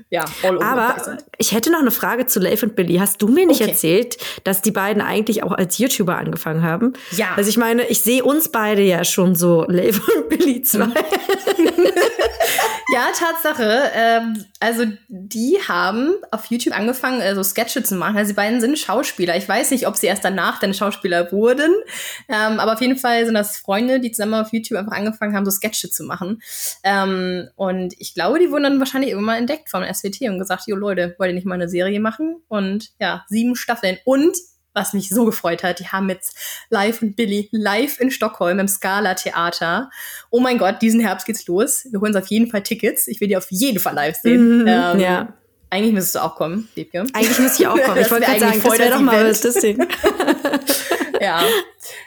ja, all over Aber ich hätte noch eine Frage zu Leif und Billy. Hast du mir nicht okay. erzählt, dass die beiden eigentlich auch als YouTuber angefangen haben? Ja. Also ich meine, ich sehe uns beide ja schon so Leif und Billy 2. ja, Tatsache. Ähm, also die haben auf YouTube angefangen, äh, so Sketche zu machen. Also die beiden sind Schauspieler. Ich weiß nicht, ob sie erst danach dann Schauspieler wurden. Ähm, aber auf jeden Fall sind das Freunde, die zusammen auf YouTube einfach angefangen haben, so Sketche zu machen. Ähm, und ich glaube, die wurden dann wahrscheinlich immer entdeckt vom SWT und gesagt, jo Leute, wollt ihr nicht mal eine Serie machen? Und ja, sieben Staffeln. Und was mich so gefreut hat. Die haben jetzt Live und Billy live in Stockholm im Scala Theater. Oh mein Gott, diesen Herbst geht's los. Wir holen uns auf jeden Fall Tickets. Ich will die auf jeden Fall live sehen. Mhm, ähm, ja. Eigentlich müsstest du auch kommen, Liebke. Eigentlich müsste ich auch kommen. Ich wollte gerade sagen, das wäre doch mal was, das Ding. ja.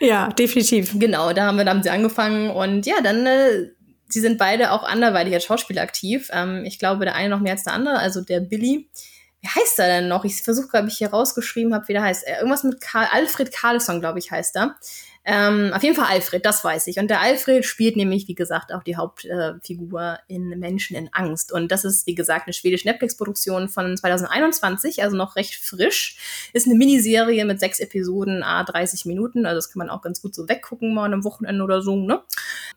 Ja, definitiv. Genau, da haben wir, da haben sie angefangen und ja, dann äh, sie sind beide auch anderweitig als Schauspieler aktiv. Ähm, ich glaube, der eine noch mehr als der andere, also der Billy wie heißt er denn noch? Ich versuche, glaube ich, hier rausgeschrieben habe, wie der heißt. Äh, irgendwas mit Karl, Alfred Karlsson, glaube ich, heißt er. Ähm, auf jeden Fall Alfred, das weiß ich. Und der Alfred spielt nämlich, wie gesagt, auch die Hauptfigur äh, in Menschen in Angst. Und das ist, wie gesagt, eine schwedische Netflix-Produktion von 2021, also noch recht frisch. Ist eine Miniserie mit sechs Episoden, a 30 Minuten. Also das kann man auch ganz gut so weggucken, mal einem Wochenende oder so. Ne?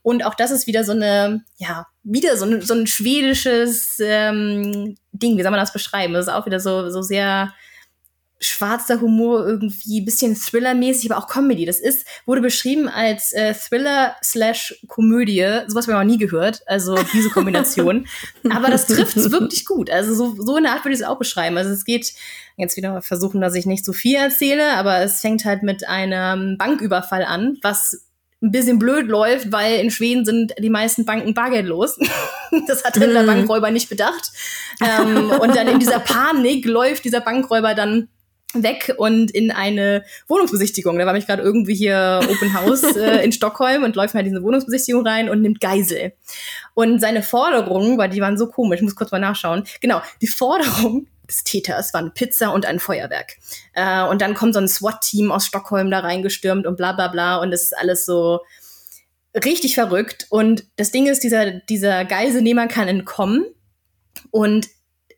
Und auch das ist wieder so eine, ja, wieder so ein, so ein schwedisches ähm, Ding. Wie soll man das beschreiben? Das ist auch wieder so, so sehr schwarzer Humor irgendwie, bisschen Thriller-mäßig, aber auch Comedy. Das ist, wurde beschrieben als äh, Thriller slash Komödie. Sowas haben wir noch nie gehört. Also diese Kombination. aber das trifft es wirklich gut. Also so, so in der Art würde ich es auch beschreiben. Also es geht, jetzt wieder versuchen, dass ich nicht zu viel erzähle, aber es fängt halt mit einem Banküberfall an, was ein bisschen blöd läuft, weil in Schweden sind die meisten Banken bargeldlos. das hat der mhm. Bankräuber nicht bedacht. Ähm, und dann in dieser Panik läuft dieser Bankräuber dann weg und in eine Wohnungsbesichtigung. Da war mich gerade irgendwie hier Open House äh, in Stockholm und läuft mal in diese Wohnungsbesichtigung rein und nimmt Geisel. Und seine Forderung, weil die waren so komisch, ich muss kurz mal nachschauen. Genau, die Forderung des Täters waren Pizza und ein Feuerwerk. Äh, und dann kommt so ein SWAT-Team aus Stockholm da reingestürmt und bla bla bla und es ist alles so richtig verrückt. Und das Ding ist, dieser, dieser Geiselnehmer kann entkommen und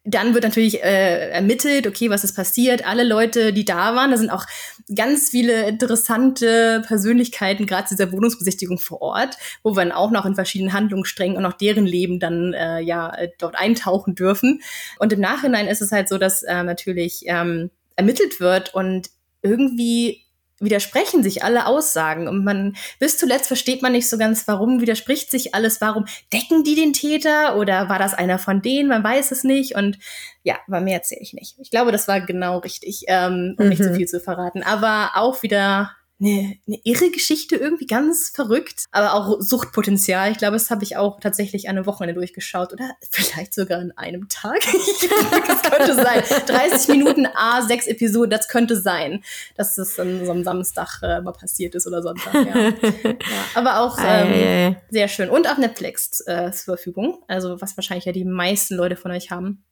dann wird natürlich äh, ermittelt, okay, was ist passiert? Alle Leute, die da waren, da sind auch ganz viele interessante Persönlichkeiten, gerade zu dieser Wohnungsbesichtigung vor Ort, wo wir dann auch noch in verschiedenen Handlungssträngen und auch deren Leben dann äh, ja dort eintauchen dürfen. Und im Nachhinein ist es halt so, dass äh, natürlich ähm, ermittelt wird und irgendwie widersprechen sich alle Aussagen und man bis zuletzt versteht man nicht so ganz, warum widerspricht sich alles, warum decken die den Täter oder war das einer von denen, man weiß es nicht und ja, aber mehr erzähle ich nicht. Ich glaube, das war genau richtig, ähm, um mhm. nicht zu viel zu verraten, aber auch wieder eine, eine irre Geschichte, irgendwie ganz verrückt, aber auch Suchtpotenzial. Ich glaube, das habe ich auch tatsächlich eine Wochenende durchgeschaut oder vielleicht sogar in einem Tag. das könnte sein. 30 Minuten A, sechs Episoden, das könnte sein, dass das an so einem Samstag äh, mal passiert ist oder Sonntag. Ja. ja aber auch ähm, sehr schön. Und auf Netflix äh, zur Verfügung. Also, was wahrscheinlich ja die meisten Leute von euch haben.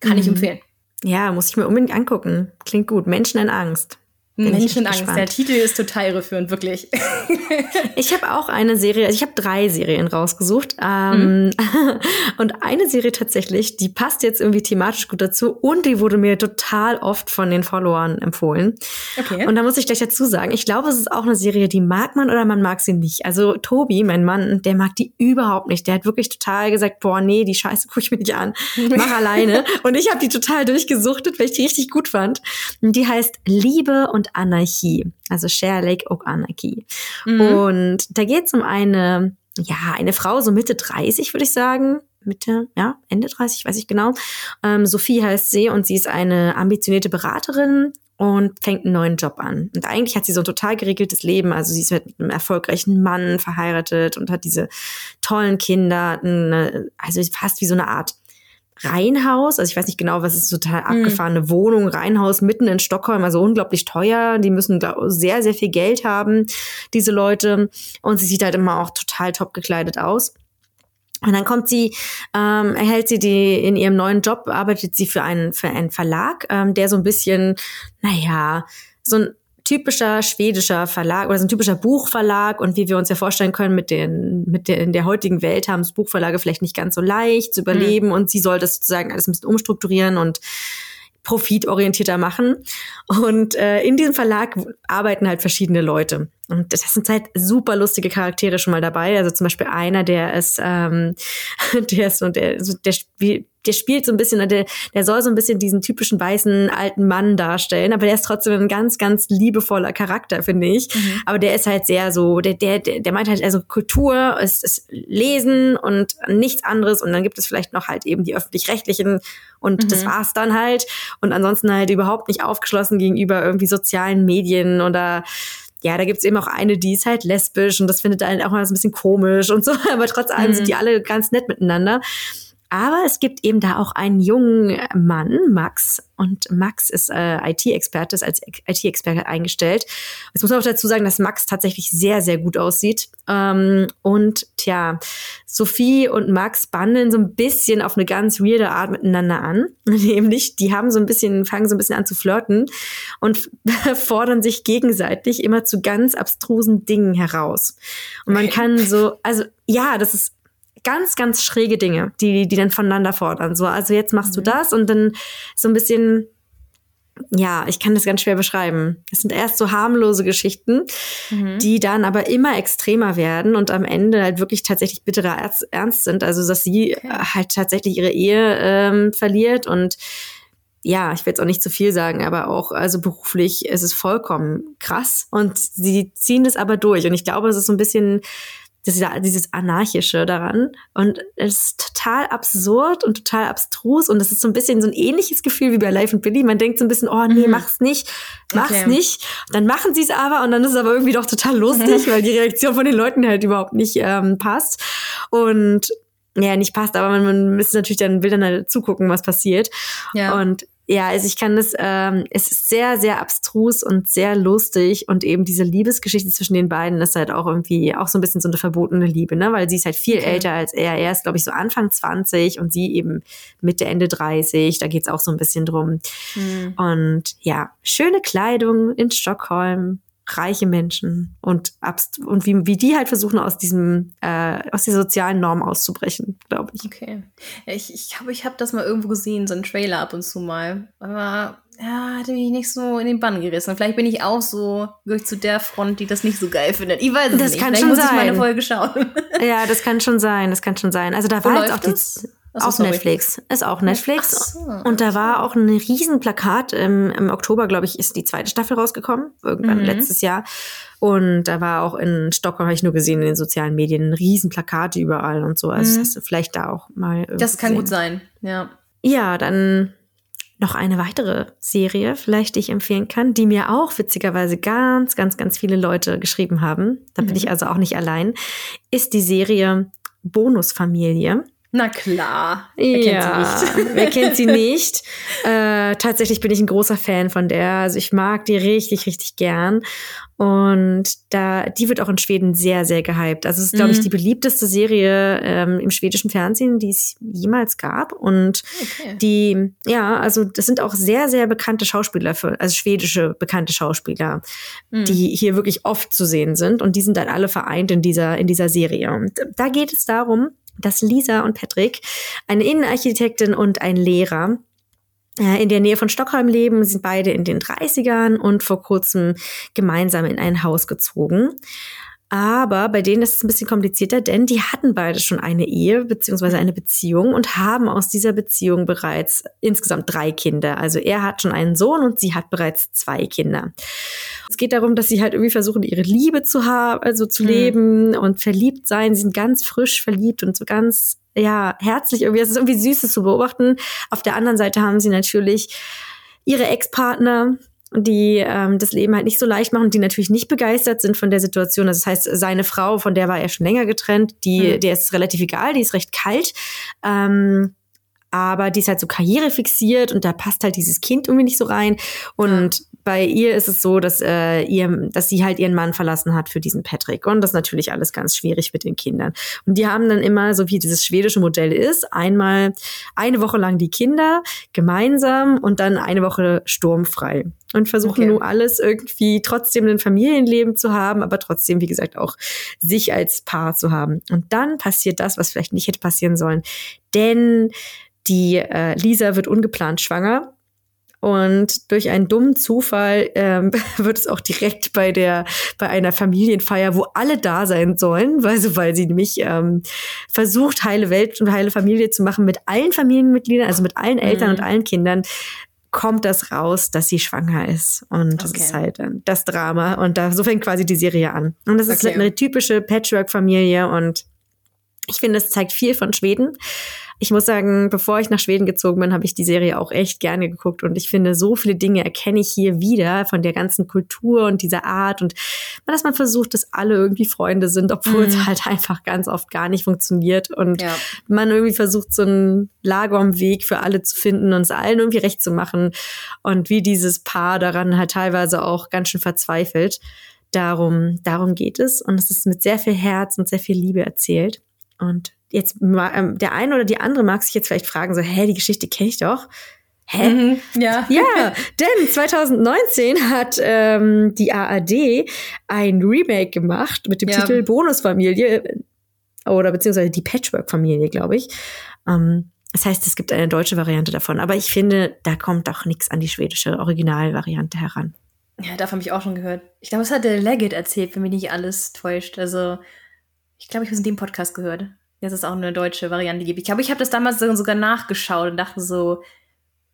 Kann mhm. ich empfehlen. Ja, muss ich mir unbedingt angucken. Klingt gut. Menschen in Angst. Menschenangst. Der Titel ist total irreführend, wirklich. ich habe auch eine Serie, also ich habe drei Serien rausgesucht. Ähm, mhm. und eine Serie tatsächlich, die passt jetzt irgendwie thematisch gut dazu und die wurde mir total oft von den Followern empfohlen. Okay. Und da muss ich gleich dazu sagen, ich glaube, es ist auch eine Serie, die mag man oder man mag sie nicht. Also Tobi, mein Mann, der mag die überhaupt nicht. Der hat wirklich total gesagt, boah, nee, die Scheiße gucke ich mir nicht an. Mach alleine. Und ich habe die total durchgesuchtet, weil ich die richtig gut fand. Und die heißt Liebe und Anarchie, also Share Lake Oak Anarchie. Mhm. Und da geht es um eine, ja, eine Frau, so Mitte 30, würde ich sagen. Mitte, ja, Ende 30, weiß ich genau. Ähm, Sophie heißt sie und sie ist eine ambitionierte Beraterin und fängt einen neuen Job an. Und eigentlich hat sie so ein total geregeltes Leben. Also sie ist mit einem erfolgreichen Mann verheiratet und hat diese tollen Kinder, eine, also fast wie so eine Art Reihenhaus, also ich weiß nicht genau, was ist, total mhm. abgefahrene mhm. Wohnung, Reihenhaus mitten in Stockholm, also unglaublich teuer. Die müssen sehr, sehr viel Geld haben, diese Leute. Und sie sieht halt immer auch total top gekleidet aus. Und dann kommt sie, ähm, erhält sie die in ihrem neuen Job, arbeitet sie für einen, für einen Verlag, ähm, der so ein bisschen, naja, so ein typischer schwedischer Verlag oder so ein typischer Buchverlag und wie wir uns ja vorstellen können, mit den, mit der, in der heutigen Welt haben es Buchverlage vielleicht nicht ganz so leicht zu überleben mhm. und sie soll das sozusagen alles ein bisschen umstrukturieren und profitorientierter machen. Und äh, in diesem Verlag arbeiten halt verschiedene Leute. Und das sind halt super lustige Charaktere schon mal dabei. Also zum Beispiel einer, der ist, ähm, der ist und der, der spielt der spielt so ein bisschen, der, der soll so ein bisschen diesen typischen weißen alten Mann darstellen, aber der ist trotzdem ein ganz, ganz liebevoller Charakter, finde ich. Mhm. Aber der ist halt sehr so, der, der, der meint halt, also Kultur ist, ist Lesen und nichts anderes und dann gibt es vielleicht noch halt eben die öffentlich-rechtlichen und mhm. das war's dann halt. Und ansonsten halt überhaupt nicht aufgeschlossen gegenüber irgendwie sozialen Medien oder ja, da gibt's eben auch eine, die ist halt lesbisch und das findet halt auch mal so ein bisschen komisch und so, aber trotz allem mhm. sind die alle ganz nett miteinander. Aber es gibt eben da auch einen jungen Mann, Max, und Max ist äh, IT-Experte, ist als IT-Experte eingestellt. Jetzt muss man auch dazu sagen, dass Max tatsächlich sehr, sehr gut aussieht. Ähm, und tja, Sophie und Max bandeln so ein bisschen auf eine ganz weirde Art miteinander an. Nämlich, die haben so ein bisschen, fangen so ein bisschen an zu flirten und fordern sich gegenseitig immer zu ganz abstrusen Dingen heraus. Und man kann so, also ja, das ist ganz, ganz schräge Dinge, die, die dann voneinander fordern. So, also jetzt machst mhm. du das und dann so ein bisschen, ja, ich kann das ganz schwer beschreiben. Es sind erst so harmlose Geschichten, mhm. die dann aber immer extremer werden und am Ende halt wirklich tatsächlich bitterer Ernst sind. Also, dass sie okay. halt tatsächlich ihre Ehe ähm, verliert und ja, ich will jetzt auch nicht zu viel sagen, aber auch, also beruflich ist es vollkommen krass und sie ziehen das aber durch und ich glaube, es ist so ein bisschen das ist ja dieses Anarchische daran. Und es ist total absurd und total abstrus. Und es ist so ein bisschen so ein ähnliches Gefühl wie bei Life and Billy. Man denkt so ein bisschen, oh nee, mhm. mach's nicht, mach's okay. nicht. Dann machen sie es aber und dann ist es aber irgendwie doch total lustig, weil die Reaktion von den Leuten halt überhaupt nicht ähm, passt. Und ja, nicht passt, aber man, man müsste natürlich dann will dann halt zugucken, was passiert. Ja. Und ja, also ich kann das, ähm, es ist sehr, sehr abstrus und sehr lustig und eben diese Liebesgeschichte zwischen den beiden ist halt auch irgendwie auch so ein bisschen so eine verbotene Liebe, ne? Weil sie ist halt viel okay. älter als er. Er ist, glaube ich, so Anfang 20 und sie eben Mitte, Ende 30. Da geht's auch so ein bisschen drum. Mhm. Und ja, schöne Kleidung in Stockholm, reiche Menschen und und wie, wie die halt versuchen aus diesem äh, aus dieser sozialen Norm auszubrechen, glaube ich. Okay, ich ich habe ich habe das mal irgendwo gesehen, so ein Trailer ab und zu mal, aber ja, hatte mich nicht so in den Bann gerissen. Vielleicht bin ich auch so gehöre zu der Front, die das nicht so geil findet. Ich weiß es das nicht. Kann Vielleicht schon muss sein. ich meine Folge schauen. Ja, das kann schon sein, das kann schon sein. Also da war jetzt auch die Achso, auf sorry. Netflix. Ist auch Netflix. So, Und da war auch ein riesen Plakat. Im, Im Oktober, glaube ich, ist die zweite Staffel rausgekommen. Irgendwann Mhm. letztes Jahr. Und da war auch in Stockholm, habe ich nur gesehen, in den sozialen Medien, ein riesen Plakate überall und so. Also Mhm. das hast du vielleicht da auch mal Das kann gesehen. gut sein. Ja. Ja, dann noch eine weitere Serie, vielleicht die ich empfehlen kann, die mir auch witzigerweise ganz, ganz, ganz viele Leute geschrieben haben. Da bin Mhm. ich also auch nicht allein. Ist die Serie Bonusfamilie. Na klar. Wer kennt sie nicht? wer kennt sie nicht? Äh, tatsächlich bin ich ein großer Fan von der. Also ich mag die richtig, richtig gern. Und da, die wird auch in Schweden sehr, sehr gehypt. Also es ist, glaube ich, Mhm. die beliebteste Serie ähm, im schwedischen Fernsehen, die es jemals gab. Und Okay. die, ja, also das sind auch sehr, sehr bekannte Schauspieler, für, also schwedische bekannte Schauspieler, Mhm. die hier wirklich oft zu sehen sind. Und die sind dann alle vereint in dieser, in dieser Serie. Und da geht es darum, dass Lisa und Patrick, eine Innenarchitektin und ein Lehrer, äh, in der Nähe von Stockholm leben, sind beide in den 30ern und vor kurzem gemeinsam in ein Haus gezogen. Aber bei denen ist es ein bisschen komplizierter, denn die hatten beide schon eine Ehe beziehungsweise eine Beziehung und haben aus dieser Beziehung bereits insgesamt drei Kinder. Also er hat schon einen Sohn und sie hat bereits zwei Kinder. Es geht darum, dass sie halt irgendwie versuchen, ihre Liebe zu haben, also zu Mhm. leben und verliebt sein. Sie sind ganz frisch verliebt und so ganz, ja, herzlich irgendwie. Es ist irgendwie süß, das zu beobachten. Auf der anderen Seite haben sie natürlich ihre Ex-Partner, die ähm, das Leben halt nicht so leicht machen, die natürlich nicht begeistert sind von der Situation. Also das heißt, seine Frau, von der war er schon länger getrennt, die, Mhm. der ist relativ egal, die ist recht kalt. Ähm, aber die ist halt so karrierefixiert und da passt halt dieses Kind irgendwie nicht so rein. Und bei ihr ist es so, dass äh, ihr, dass sie halt ihren Mann verlassen hat für diesen Patrick. Und das ist natürlich alles ganz schwierig mit den Kindern. Und die haben dann immer, so wie dieses schwedische Modell ist, einmal eine Woche lang die Kinder gemeinsam und dann eine Woche sturmfrei. Und versuchen Okay. nun alles irgendwie trotzdem ein Familienleben zu haben, aber trotzdem, wie gesagt, auch sich als Paar zu haben. Und dann passiert das, was vielleicht nicht hätte passieren sollen. Denn die äh, Lisa wird ungeplant schwanger. Und durch einen dummen Zufall ähm, wird es auch direkt bei der bei einer Familienfeier, wo alle da sein sollen, weil, so, weil sie nämlich ähm, versucht, heile Welt und heile Familie zu machen mit allen Familienmitgliedern, also mit allen Eltern Mhm. und allen Kindern, kommt das raus, dass sie schwanger ist. Und das Okay. ist halt dann das Drama. Und da so fängt quasi die Serie an. Und das ist Okay. eine typische Patchwork-Familie und ich finde, es zeigt viel von Schweden. Ich muss sagen, bevor ich nach Schweden gezogen bin, habe ich die Serie auch echt gerne geguckt und ich finde, so viele Dinge erkenne ich hier wieder von der ganzen Kultur und dieser Art und dass man versucht, dass alle irgendwie Freunde sind, obwohl es Mhm. halt einfach ganz oft gar nicht funktioniert und Ja. man irgendwie versucht, so einen Lagom-Weg für alle zu finden und es allen irgendwie recht zu machen und wie dieses Paar daran halt teilweise auch ganz schön verzweifelt. Darum, darum geht es und es ist mit sehr viel Herz und sehr viel Liebe erzählt. Und jetzt ähm, der eine oder die andere mag sich jetzt vielleicht fragen, so, hä, die Geschichte kenne ich doch. Hä? Mhm. Ja. Ja, denn 2019 hat ähm, die ARD ein Remake gemacht mit dem Ja. Titel Bonusfamilie äh, oder beziehungsweise die Patchwork-Familie, glaube ich. Ähm, das heißt, es gibt eine deutsche Variante davon, aber ich finde, da kommt doch nichts an die schwedische Originalvariante heran. Ja, davon habe ich auch schon gehört. Ich glaube, das hat der Leggett erzählt, wenn mich nicht alles täuscht. Also, ich glaube, ich habe es in dem Podcast gehört, dass es auch eine deutsche Variante gibt. Ich glaube, ich habe das damals so- sogar nachgeschaut und dachte so,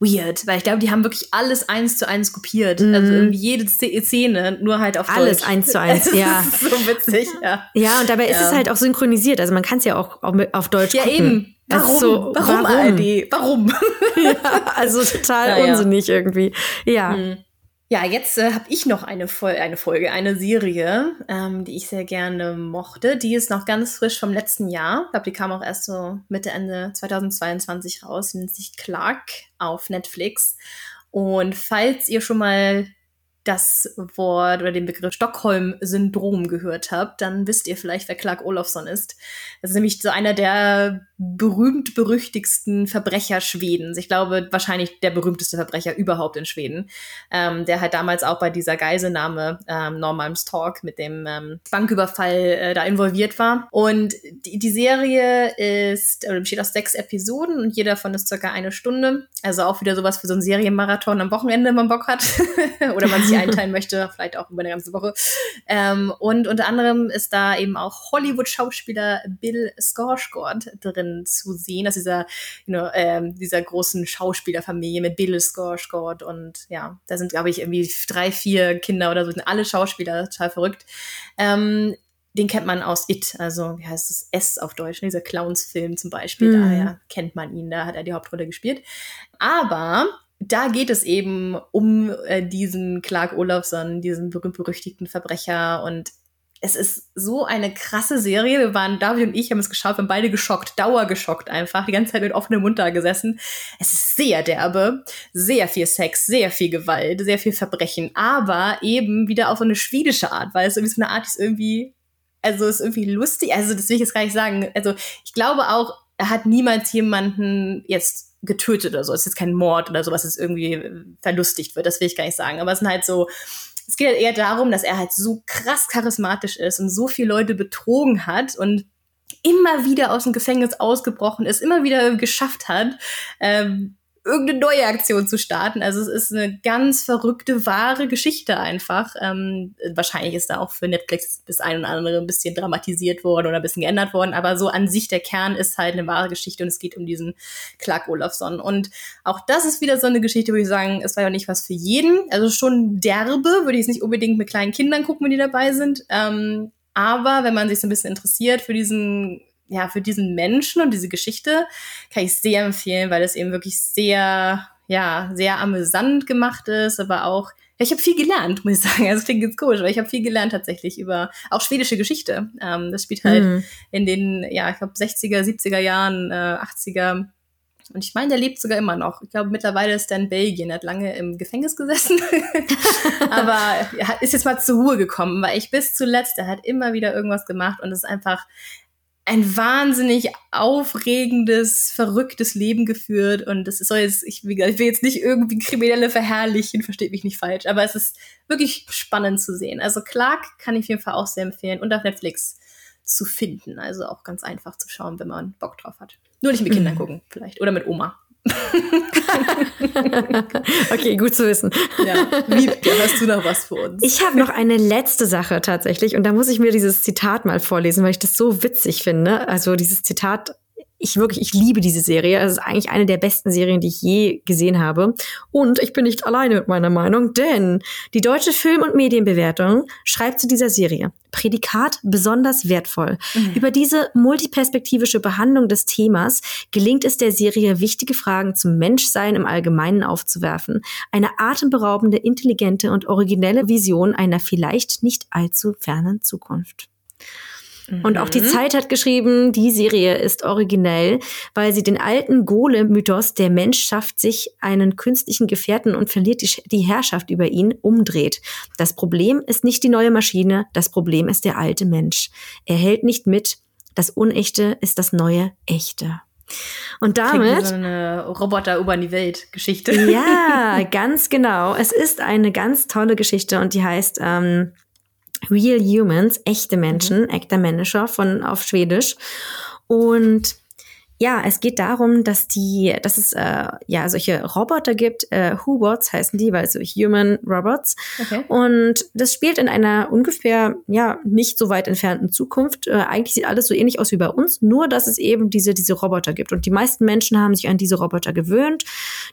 weird, weil ich glaube, die haben wirklich alles eins zu eins kopiert. Mhm. Also irgendwie jede Sz- Szene, nur halt auf Alles Deutsch. eins zu eins, Das ja. ist so witzig, ja. Ja, und dabei ist Ja. es halt auch synchronisiert. Also man kann es ja auch, auf Deutsch Ja, gucken. eben. Das Warum? ist so, warum, warum? ARD? Warum? ja, also total Ja, ja. unsinnig irgendwie. Ja. Hm. Ja, jetzt äh, habe ich noch eine, Fol eine Folge, eine Serie, ähm, die ich sehr gerne mochte. Die ist noch ganz frisch vom letzten Jahr. Ich glaube, die kam auch erst so Mitte, Ende 2022 raus. Die nennt sich Clark auf Netflix. Und falls ihr schon mal das Wort oder den Begriff Stockholm-Syndrom gehört habt, dann wisst ihr vielleicht, wer Clark Olofsson ist. Das ist nämlich so einer der berühmt-berüchtigsten Verbrecher Schwedens. Ich glaube, wahrscheinlich der berühmteste Verbrecher überhaupt in Schweden. Ähm, der halt damals auch bei dieser Geiselnahme ähm, Talk mit dem ähm, Banküberfall äh, da involviert war. Und die, die Serie ist, äh, besteht aus sechs Episoden und jeder davon ist circa eine Stunde. Also auch wieder sowas für so einen Serienmarathon am Wochenende, wenn man Bock hat. Oder man sich einteilen möchte, vielleicht auch über eine ganze Woche. Ähm, und unter anderem ist da eben auch Hollywood-Schauspieler Bill Skarsgård drin zu sehen, aus dieser, you know, ähm, dieser großen Schauspielerfamilie mit Bill Skarsgård und ja, da sind, glaube ich, irgendwie drei, vier Kinder oder so, sind alle Schauspieler, total verrückt. Ähm, den kennt man aus It, also wie heißt es, S auf Deutsch, ne? dieser Clowns-Film zum Beispiel, mhm. daher kennt man ihn, da hat er die Hauptrolle gespielt. Aber da geht es eben um äh, diesen Clark Olofsson, diesen berühmt-berüchtigten Verbrecher und es ist so eine krasse Serie. Wir waren, David und ich haben es geschaut, wir haben beide geschockt, dauergeschockt einfach, die ganze Zeit mit offenem Mund da gesessen. Es ist sehr derbe, sehr viel Sex, sehr viel Gewalt, sehr viel Verbrechen, aber eben wieder auf so eine schwedische Art, weil es irgendwie so eine Art ist irgendwie, also ist irgendwie lustig, also das will ich jetzt gar nicht sagen. Also ich glaube auch, er hat niemals jemanden jetzt getötet oder so. Es ist jetzt kein Mord oder sowas, es irgendwie verlustigt wird. Das will ich gar nicht sagen. Aber es sind halt so, es geht halt eher darum, dass er halt so krass charismatisch ist und so viele Leute betrogen hat und immer wieder aus dem Gefängnis ausgebrochen ist, immer wieder geschafft hat, ähm, irgendeine neue Aktion zu starten. Also es ist eine ganz verrückte, wahre Geschichte einfach. Ähm, wahrscheinlich ist da auch für Netflix das ein oder andere ein bisschen dramatisiert worden oder ein bisschen geändert worden, aber so an sich der Kern ist halt eine wahre Geschichte und es geht um diesen Clark Olafsson. Und auch das ist wieder so eine Geschichte, würde ich sagen, es war ja nicht was für jeden. Also schon derbe, würde ich es nicht unbedingt mit kleinen Kindern gucken, wenn die dabei sind. Ähm, aber wenn man sich so ein bisschen interessiert für diesen ja, für diesen Menschen und diese Geschichte kann ich sehr empfehlen, weil es eben wirklich sehr, ja, sehr amüsant gemacht ist, aber auch ja, ich habe viel gelernt, muss ich sagen. Also, das klingt jetzt komisch, aber ich habe viel gelernt tatsächlich über auch schwedische Geschichte. Ähm, das spielt halt mhm. in den, ja, ich glaube, 60er, 70er Jahren, äh, 80er. Und ich meine, der lebt sogar immer noch. Ich glaube, mittlerweile ist er in Belgien. Er hat lange im Gefängnis gesessen. aber er ist jetzt mal zur Ruhe gekommen, weil ich bis zuletzt, er hat immer wieder irgendwas gemacht und es ist einfach, ein wahnsinnig aufregendes, verrücktes Leben geführt. Und das soll jetzt, ich, ich will jetzt nicht irgendwie Kriminelle verherrlichen, versteht mich nicht falsch, aber es ist wirklich spannend zu sehen. Also Clark kann ich auf jeden Fall auch sehr empfehlen und auf Netflix zu finden. Also auch ganz einfach zu schauen, wenn man Bock drauf hat. Nur nicht mit Kindern mhm. gucken, vielleicht. Oder mit Oma. okay, gut zu wissen. Ja, Wiebke, hast du noch was für uns? Ich habe noch eine letzte Sache tatsächlich und da muss ich mir dieses Zitat mal vorlesen, weil ich das so witzig finde. Also dieses Zitat ich wirklich, ich liebe diese Serie. Es ist eigentlich eine der besten Serien, die ich je gesehen habe. Und ich bin nicht alleine mit meiner Meinung, denn die deutsche Film- und Medienbewertung schreibt zu dieser Serie. Prädikat besonders wertvoll. Mhm. Über diese multiperspektivische Behandlung des Themas gelingt es der Serie, wichtige Fragen zum Menschsein im Allgemeinen aufzuwerfen. Eine atemberaubende, intelligente und originelle Vision einer vielleicht nicht allzu fernen Zukunft. Und auch die mhm. Zeit hat geschrieben, die Serie ist originell, weil sie den alten Golem-Mythos, der Mensch schafft sich einen künstlichen Gefährten und verliert die, die Herrschaft über ihn, umdreht. Das Problem ist nicht die neue Maschine, das Problem ist der alte Mensch. Er hält nicht mit, das Unechte ist das neue Echte. Und damit. So eine Roboter über die Welt Geschichte. Ja, ganz genau. Es ist eine ganz tolle Geschichte und die heißt ähm, Real Humans, echte Menschen, mhm. echter Männischer von auf Schwedisch. Und ja, es geht darum, dass die, dass es äh, ja solche Roboter gibt, äh, Hubots heißen die, weil so Human Robots. Okay. Und das spielt in einer ungefähr ja nicht so weit entfernten Zukunft. Äh, eigentlich sieht alles so ähnlich aus wie bei uns, nur dass es eben diese diese Roboter gibt. Und die meisten Menschen haben sich an diese Roboter gewöhnt.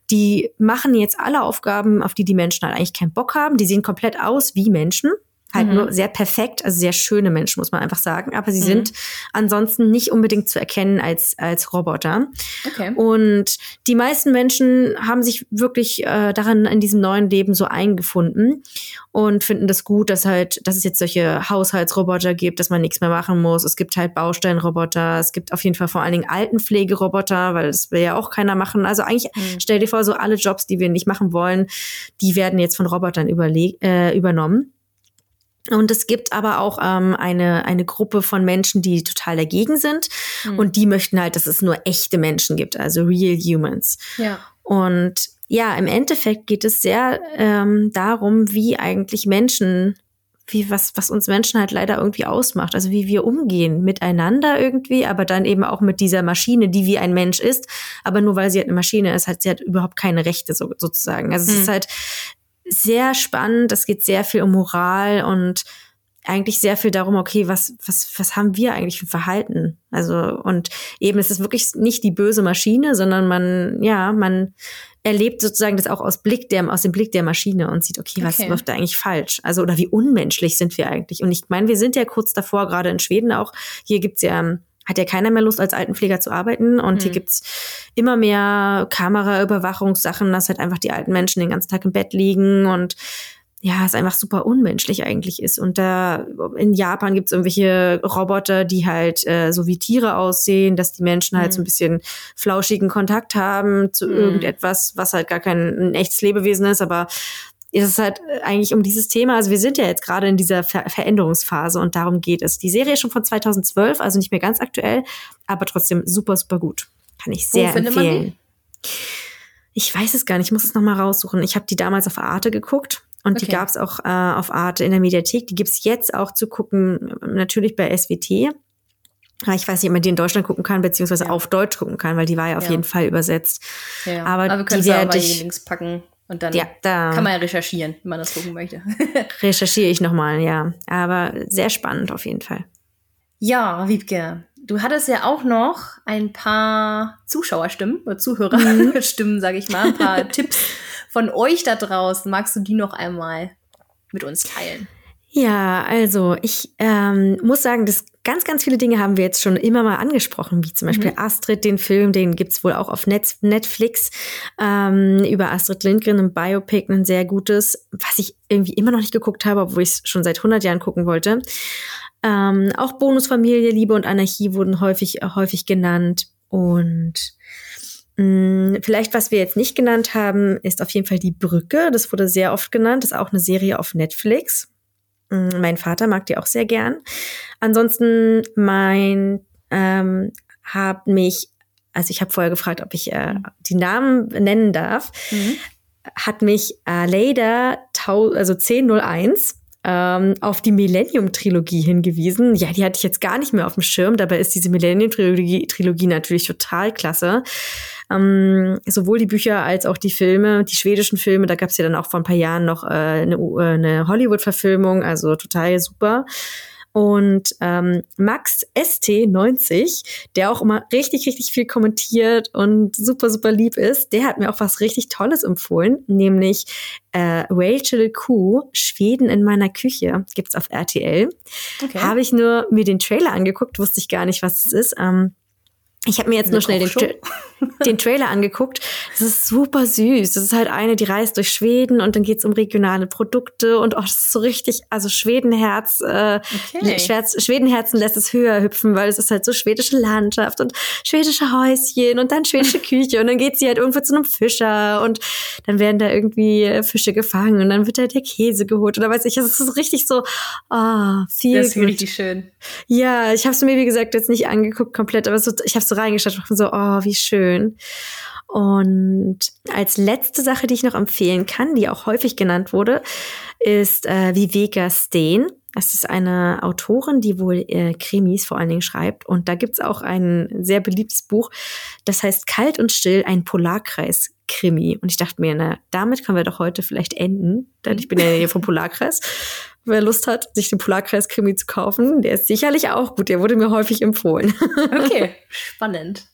Die machen jetzt alle Aufgaben, auf die die Menschen halt eigentlich keinen Bock haben. Die sehen komplett aus wie Menschen halt mhm. nur sehr perfekt, also sehr schöne Menschen, muss man einfach sagen. Aber sie mhm. sind ansonsten nicht unbedingt zu erkennen als, als Roboter. Okay. Und die meisten Menschen haben sich wirklich äh, daran in diesem neuen Leben so eingefunden und finden das gut, dass halt, dass es jetzt solche Haushaltsroboter gibt, dass man nichts mehr machen muss. Es gibt halt Bausteinroboter, es gibt auf jeden Fall vor allen Dingen Altenpflegeroboter, weil das will ja auch keiner machen. Also eigentlich mhm. stell dir vor, so alle Jobs, die wir nicht machen wollen, die werden jetzt von Robotern überle äh, übernommen. Und es gibt aber auch ähm, eine, eine Gruppe von Menschen, die total dagegen sind. Mhm. Und die möchten halt, dass es nur echte Menschen gibt, also real humans. Ja. Und ja, im Endeffekt geht es sehr ähm, darum, wie eigentlich Menschen, wie was, was uns Menschen halt leider irgendwie ausmacht. Also wie wir umgehen miteinander irgendwie, aber dann eben auch mit dieser Maschine, die wie ein Mensch ist. Aber nur weil sie halt eine Maschine ist, hat sie halt überhaupt keine Rechte so, sozusagen. Also mhm. es ist halt sehr spannend. Es geht sehr viel um Moral und eigentlich sehr viel darum, okay, was, was, was haben wir eigentlich für Verhalten? Also, und eben es ist wirklich nicht die böse Maschine, sondern man, ja, man erlebt sozusagen das auch aus Blick der, aus dem Blick der Maschine und sieht, okay, was okay. läuft da eigentlich falsch? Also, oder wie unmenschlich sind wir eigentlich? Und ich meine, wir sind ja kurz davor, gerade in Schweden auch, hier gibt's ja hat ja keiner mehr Lust, als Altenpfleger zu arbeiten. Und mhm. hier gibt's immer mehr Kameraüberwachungssachen, dass halt einfach die alten Menschen den ganzen Tag im Bett liegen und ja, es einfach super unmenschlich eigentlich ist. Und da in Japan gibt's irgendwelche Roboter, die halt äh, so wie Tiere aussehen, dass die Menschen halt mhm. so ein bisschen flauschigen Kontakt haben zu mhm. irgendetwas, was halt gar kein ein echtes Lebewesen ist, aber ist es halt äh, eigentlich um dieses Thema. Also wir sind ja jetzt gerade in dieser Ver Veränderungsphase und darum geht es. Die Serie ist schon von 2012, also nicht mehr ganz aktuell, aber trotzdem super, super gut. Kann ich sehr Wo empfehlen. Ich weiß es gar nicht, ich muss es nochmal raussuchen. Ich habe die damals auf Arte geguckt und okay. die gab es auch äh, auf Arte in der Mediathek. Die gibt's jetzt auch zu gucken, natürlich bei SWT. Ich weiß nicht, ob man die in Deutschland gucken kann, beziehungsweise ja. auf Deutsch gucken kann, weil die war ja auf ja. jeden Fall übersetzt. Ja, Aber, Aber wir können die werde ich Links packen. Und dann ja, da kann man ja recherchieren, wenn man das gucken möchte. recherchiere ich nochmal, ja. Aber sehr spannend auf jeden Fall. Ja, Wiebke, du hattest ja auch noch ein paar Zuschauerstimmen oder Zuhörerstimmen, mhm. sage ich mal, ein paar Tipps von euch da draußen. Magst du die noch einmal mit uns teilen? Ja, also ich ähm, muss sagen, dass ganz, ganz viele Dinge haben wir jetzt schon immer mal angesprochen, wie zum Beispiel mhm. Astrid, den Film, den gibt's wohl auch auf Net Netflix, ähm, über Astrid Lindgren, ein Biopic, ein sehr gutes, was ich irgendwie immer noch nicht geguckt habe, obwohl ich es schon seit 100 Jahren gucken wollte. Ähm, auch Bonusfamilie, Liebe und Anarchie wurden häufig, häufig genannt und mh, mm, Vielleicht, was wir jetzt nicht genannt haben, ist auf jeden Fall die Brücke. Das wurde sehr oft genannt. Das ist auch eine Serie auf Netflix. Mm, mein Vater mag die auch sehr gern. Ansonsten mein ähm, hat mich, also ich habe vorher gefragt, ob ich äh, die Namen nennen darf, mhm. hat mich äh, Leda also 1001 ähm, auf die Millennium-Trilogie hingewiesen. Ja, die hatte ich jetzt gar nicht mehr auf dem Schirm. Dabei ist diese Millennium-Trilogie Trilogie natürlich total klasse. Ähm, sowohl die Bücher als auch die Filme, die schwedischen Filme, da gab es ja dann auch vor ein paar Jahren noch äh, eine, äh, eine Hollywood-Verfilmung, also total super. Und ähm, Max ST90, der auch immer richtig, richtig viel kommentiert und super, super lieb ist, der hat mir auch was richtig Tolles empfohlen, nämlich äh, Rachel Q, Schweden in meiner Küche, gibt's auf RTL. Okay. Habe ich nur mir den Trailer angeguckt, wusste ich gar nicht, was es ist. Ähm, ich habe mir jetzt nur schnell den, Tra den, Trailer angeguckt. Das ist super süß. Das ist halt eine, die reist durch Schweden und dann geht's um regionale Produkte und oh, das ist so richtig, also Schwedenherz, äh, okay. Schwedenherzen lässt es höher hüpfen, weil es ist halt so schwedische Landschaft und schwedische Häuschen und dann schwedische Küche und dann geht sie halt irgendwo zu einem Fischer und dann werden da irgendwie Fische gefangen und dann wird da der Käse geholt oder weiß ich. Es ist richtig so, ah, oh, viel. Das ist gut. richtig schön. Ja, ich habe es mir wie gesagt jetzt nicht angeguckt komplett, aber so, ich habe so reingeschaut und so, oh, wie schön. Und als letzte Sache, die ich noch empfehlen kann, die auch häufig genannt wurde, ist äh, Viveka Steen. Das ist eine Autorin, die wohl äh, Krimis vor allen Dingen schreibt. Und da gibt's auch ein sehr beliebtes Buch, das heißt Kalt und Still, ein Polarkreis-Krimi. Und ich dachte mir, na, damit können wir doch heute vielleicht enden. Denn ich bin ja hier vom Polarkreis. Wer Lust hat, sich den Polarkreis-Krimi zu kaufen, der ist sicherlich auch gut. Der wurde mir häufig empfohlen. Okay, spannend.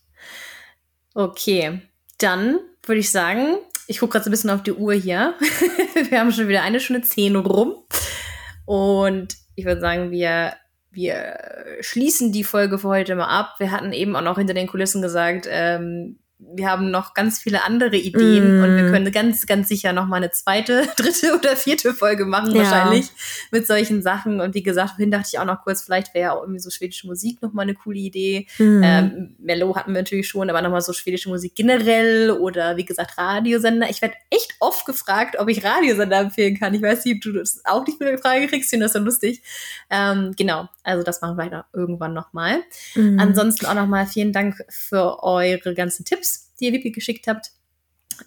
Okay, dann würde ich sagen, ich gucke gerade so ein bisschen auf die Uhr hier. wir haben schon wieder eine Stunde zehn rum. Und ich würde sagen, wir, wir schließen die Folge für heute mal ab. Wir hatten eben auch noch hinter den Kulissen gesagt, ähm, wir haben noch ganz viele andere Ideen mm. und wir können ganz, ganz sicher noch mal eine zweite, dritte oder vierte Folge machen ja. wahrscheinlich mit solchen Sachen. Und wie gesagt, vorhin dachte ich auch noch kurz, vielleicht wäre auch irgendwie so schwedische Musik noch mal eine coole Idee. Mm. Ähm, Mello hatten wir natürlich schon, aber noch mal so schwedische Musik generell oder wie gesagt Radiosender. Ich werde echt oft gefragt, ob ich Radiosender empfehlen kann. Ich weiß nicht, ob du das auch nicht mit der Frage kriegst, ich finde das so lustig. Ähm, genau, also das machen wir irgendwann noch mal. Mm. Ansonsten auch noch mal vielen Dank für eure ganzen Tipps die ihr Wipi geschickt habt.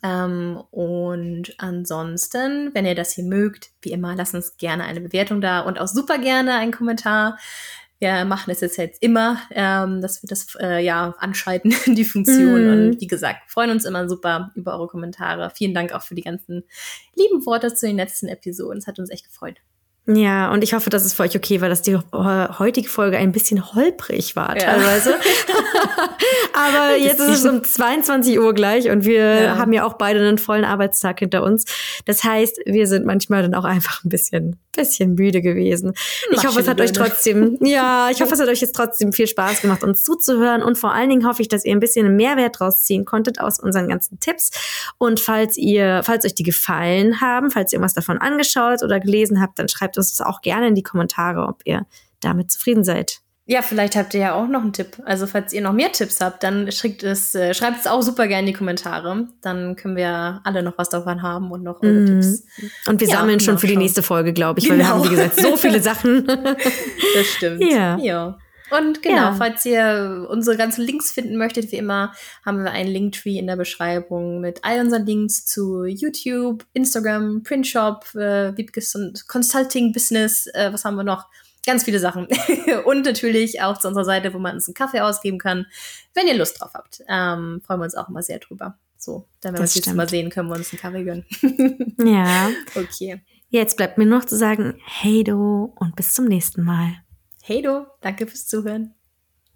Ähm, und ansonsten, wenn ihr das hier mögt, wie immer, lasst uns gerne eine Bewertung da und auch super gerne einen Kommentar. Wir machen es jetzt, jetzt immer, ähm, dass wir das äh, ja anschalten, die Funktion. Mm. Und wie gesagt, freuen uns immer super über eure Kommentare. Vielen Dank auch für die ganzen lieben Worte zu den letzten Episoden. Es hat uns echt gefreut. Ja, und ich hoffe, dass es für euch okay war, dass die heutige Folge ein bisschen holprig war teilweise. Aber jetzt ist es um 22 Uhr gleich und wir ja. haben ja auch beide einen vollen Arbeitstag hinter uns. Das heißt, wir sind manchmal dann auch einfach ein bisschen, bisschen müde gewesen. Mach ich hoffe, es hat euch trotzdem, ja, ich hoffe, es hat euch jetzt trotzdem viel Spaß gemacht, uns zuzuhören und vor allen Dingen hoffe ich, dass ihr ein bisschen Mehrwert draus ziehen konntet aus unseren ganzen Tipps. Und falls ihr, falls euch die gefallen haben, falls ihr irgendwas davon angeschaut oder gelesen habt, dann schreibt uns das auch gerne in die Kommentare, ob ihr damit zufrieden seid. Ja, vielleicht habt ihr ja auch noch einen Tipp. Also falls ihr noch mehr Tipps habt, dann schreibt es, äh, schreibt es auch super gerne in die Kommentare. Dann können wir alle noch was davon haben und noch eure mm. Tipps. Und wir ja, sammeln schon für die nächste Folge, glaube ich, genau. weil wir haben, wie gesagt, so viele Sachen. das stimmt. Ja. ja. Und genau, ja. falls ihr unsere ganzen Links finden möchtet, wie immer, haben wir einen Linktree in der Beschreibung mit all unseren Links zu YouTube, Instagram, Printshop, äh, Consulting Business, äh, was haben wir noch? Ganz viele Sachen. und natürlich auch zu unserer Seite, wo man uns einen Kaffee ausgeben kann, wenn ihr Lust drauf habt. Ähm, freuen wir uns auch immer sehr drüber. So, dann, wenn wir uns jetzt mal sehen, können wir uns einen Kaffee gönnen. ja. Okay. Jetzt bleibt mir noch zu sagen, hey du und bis zum nächsten Mal. Hey du, danke fürs Zuhören.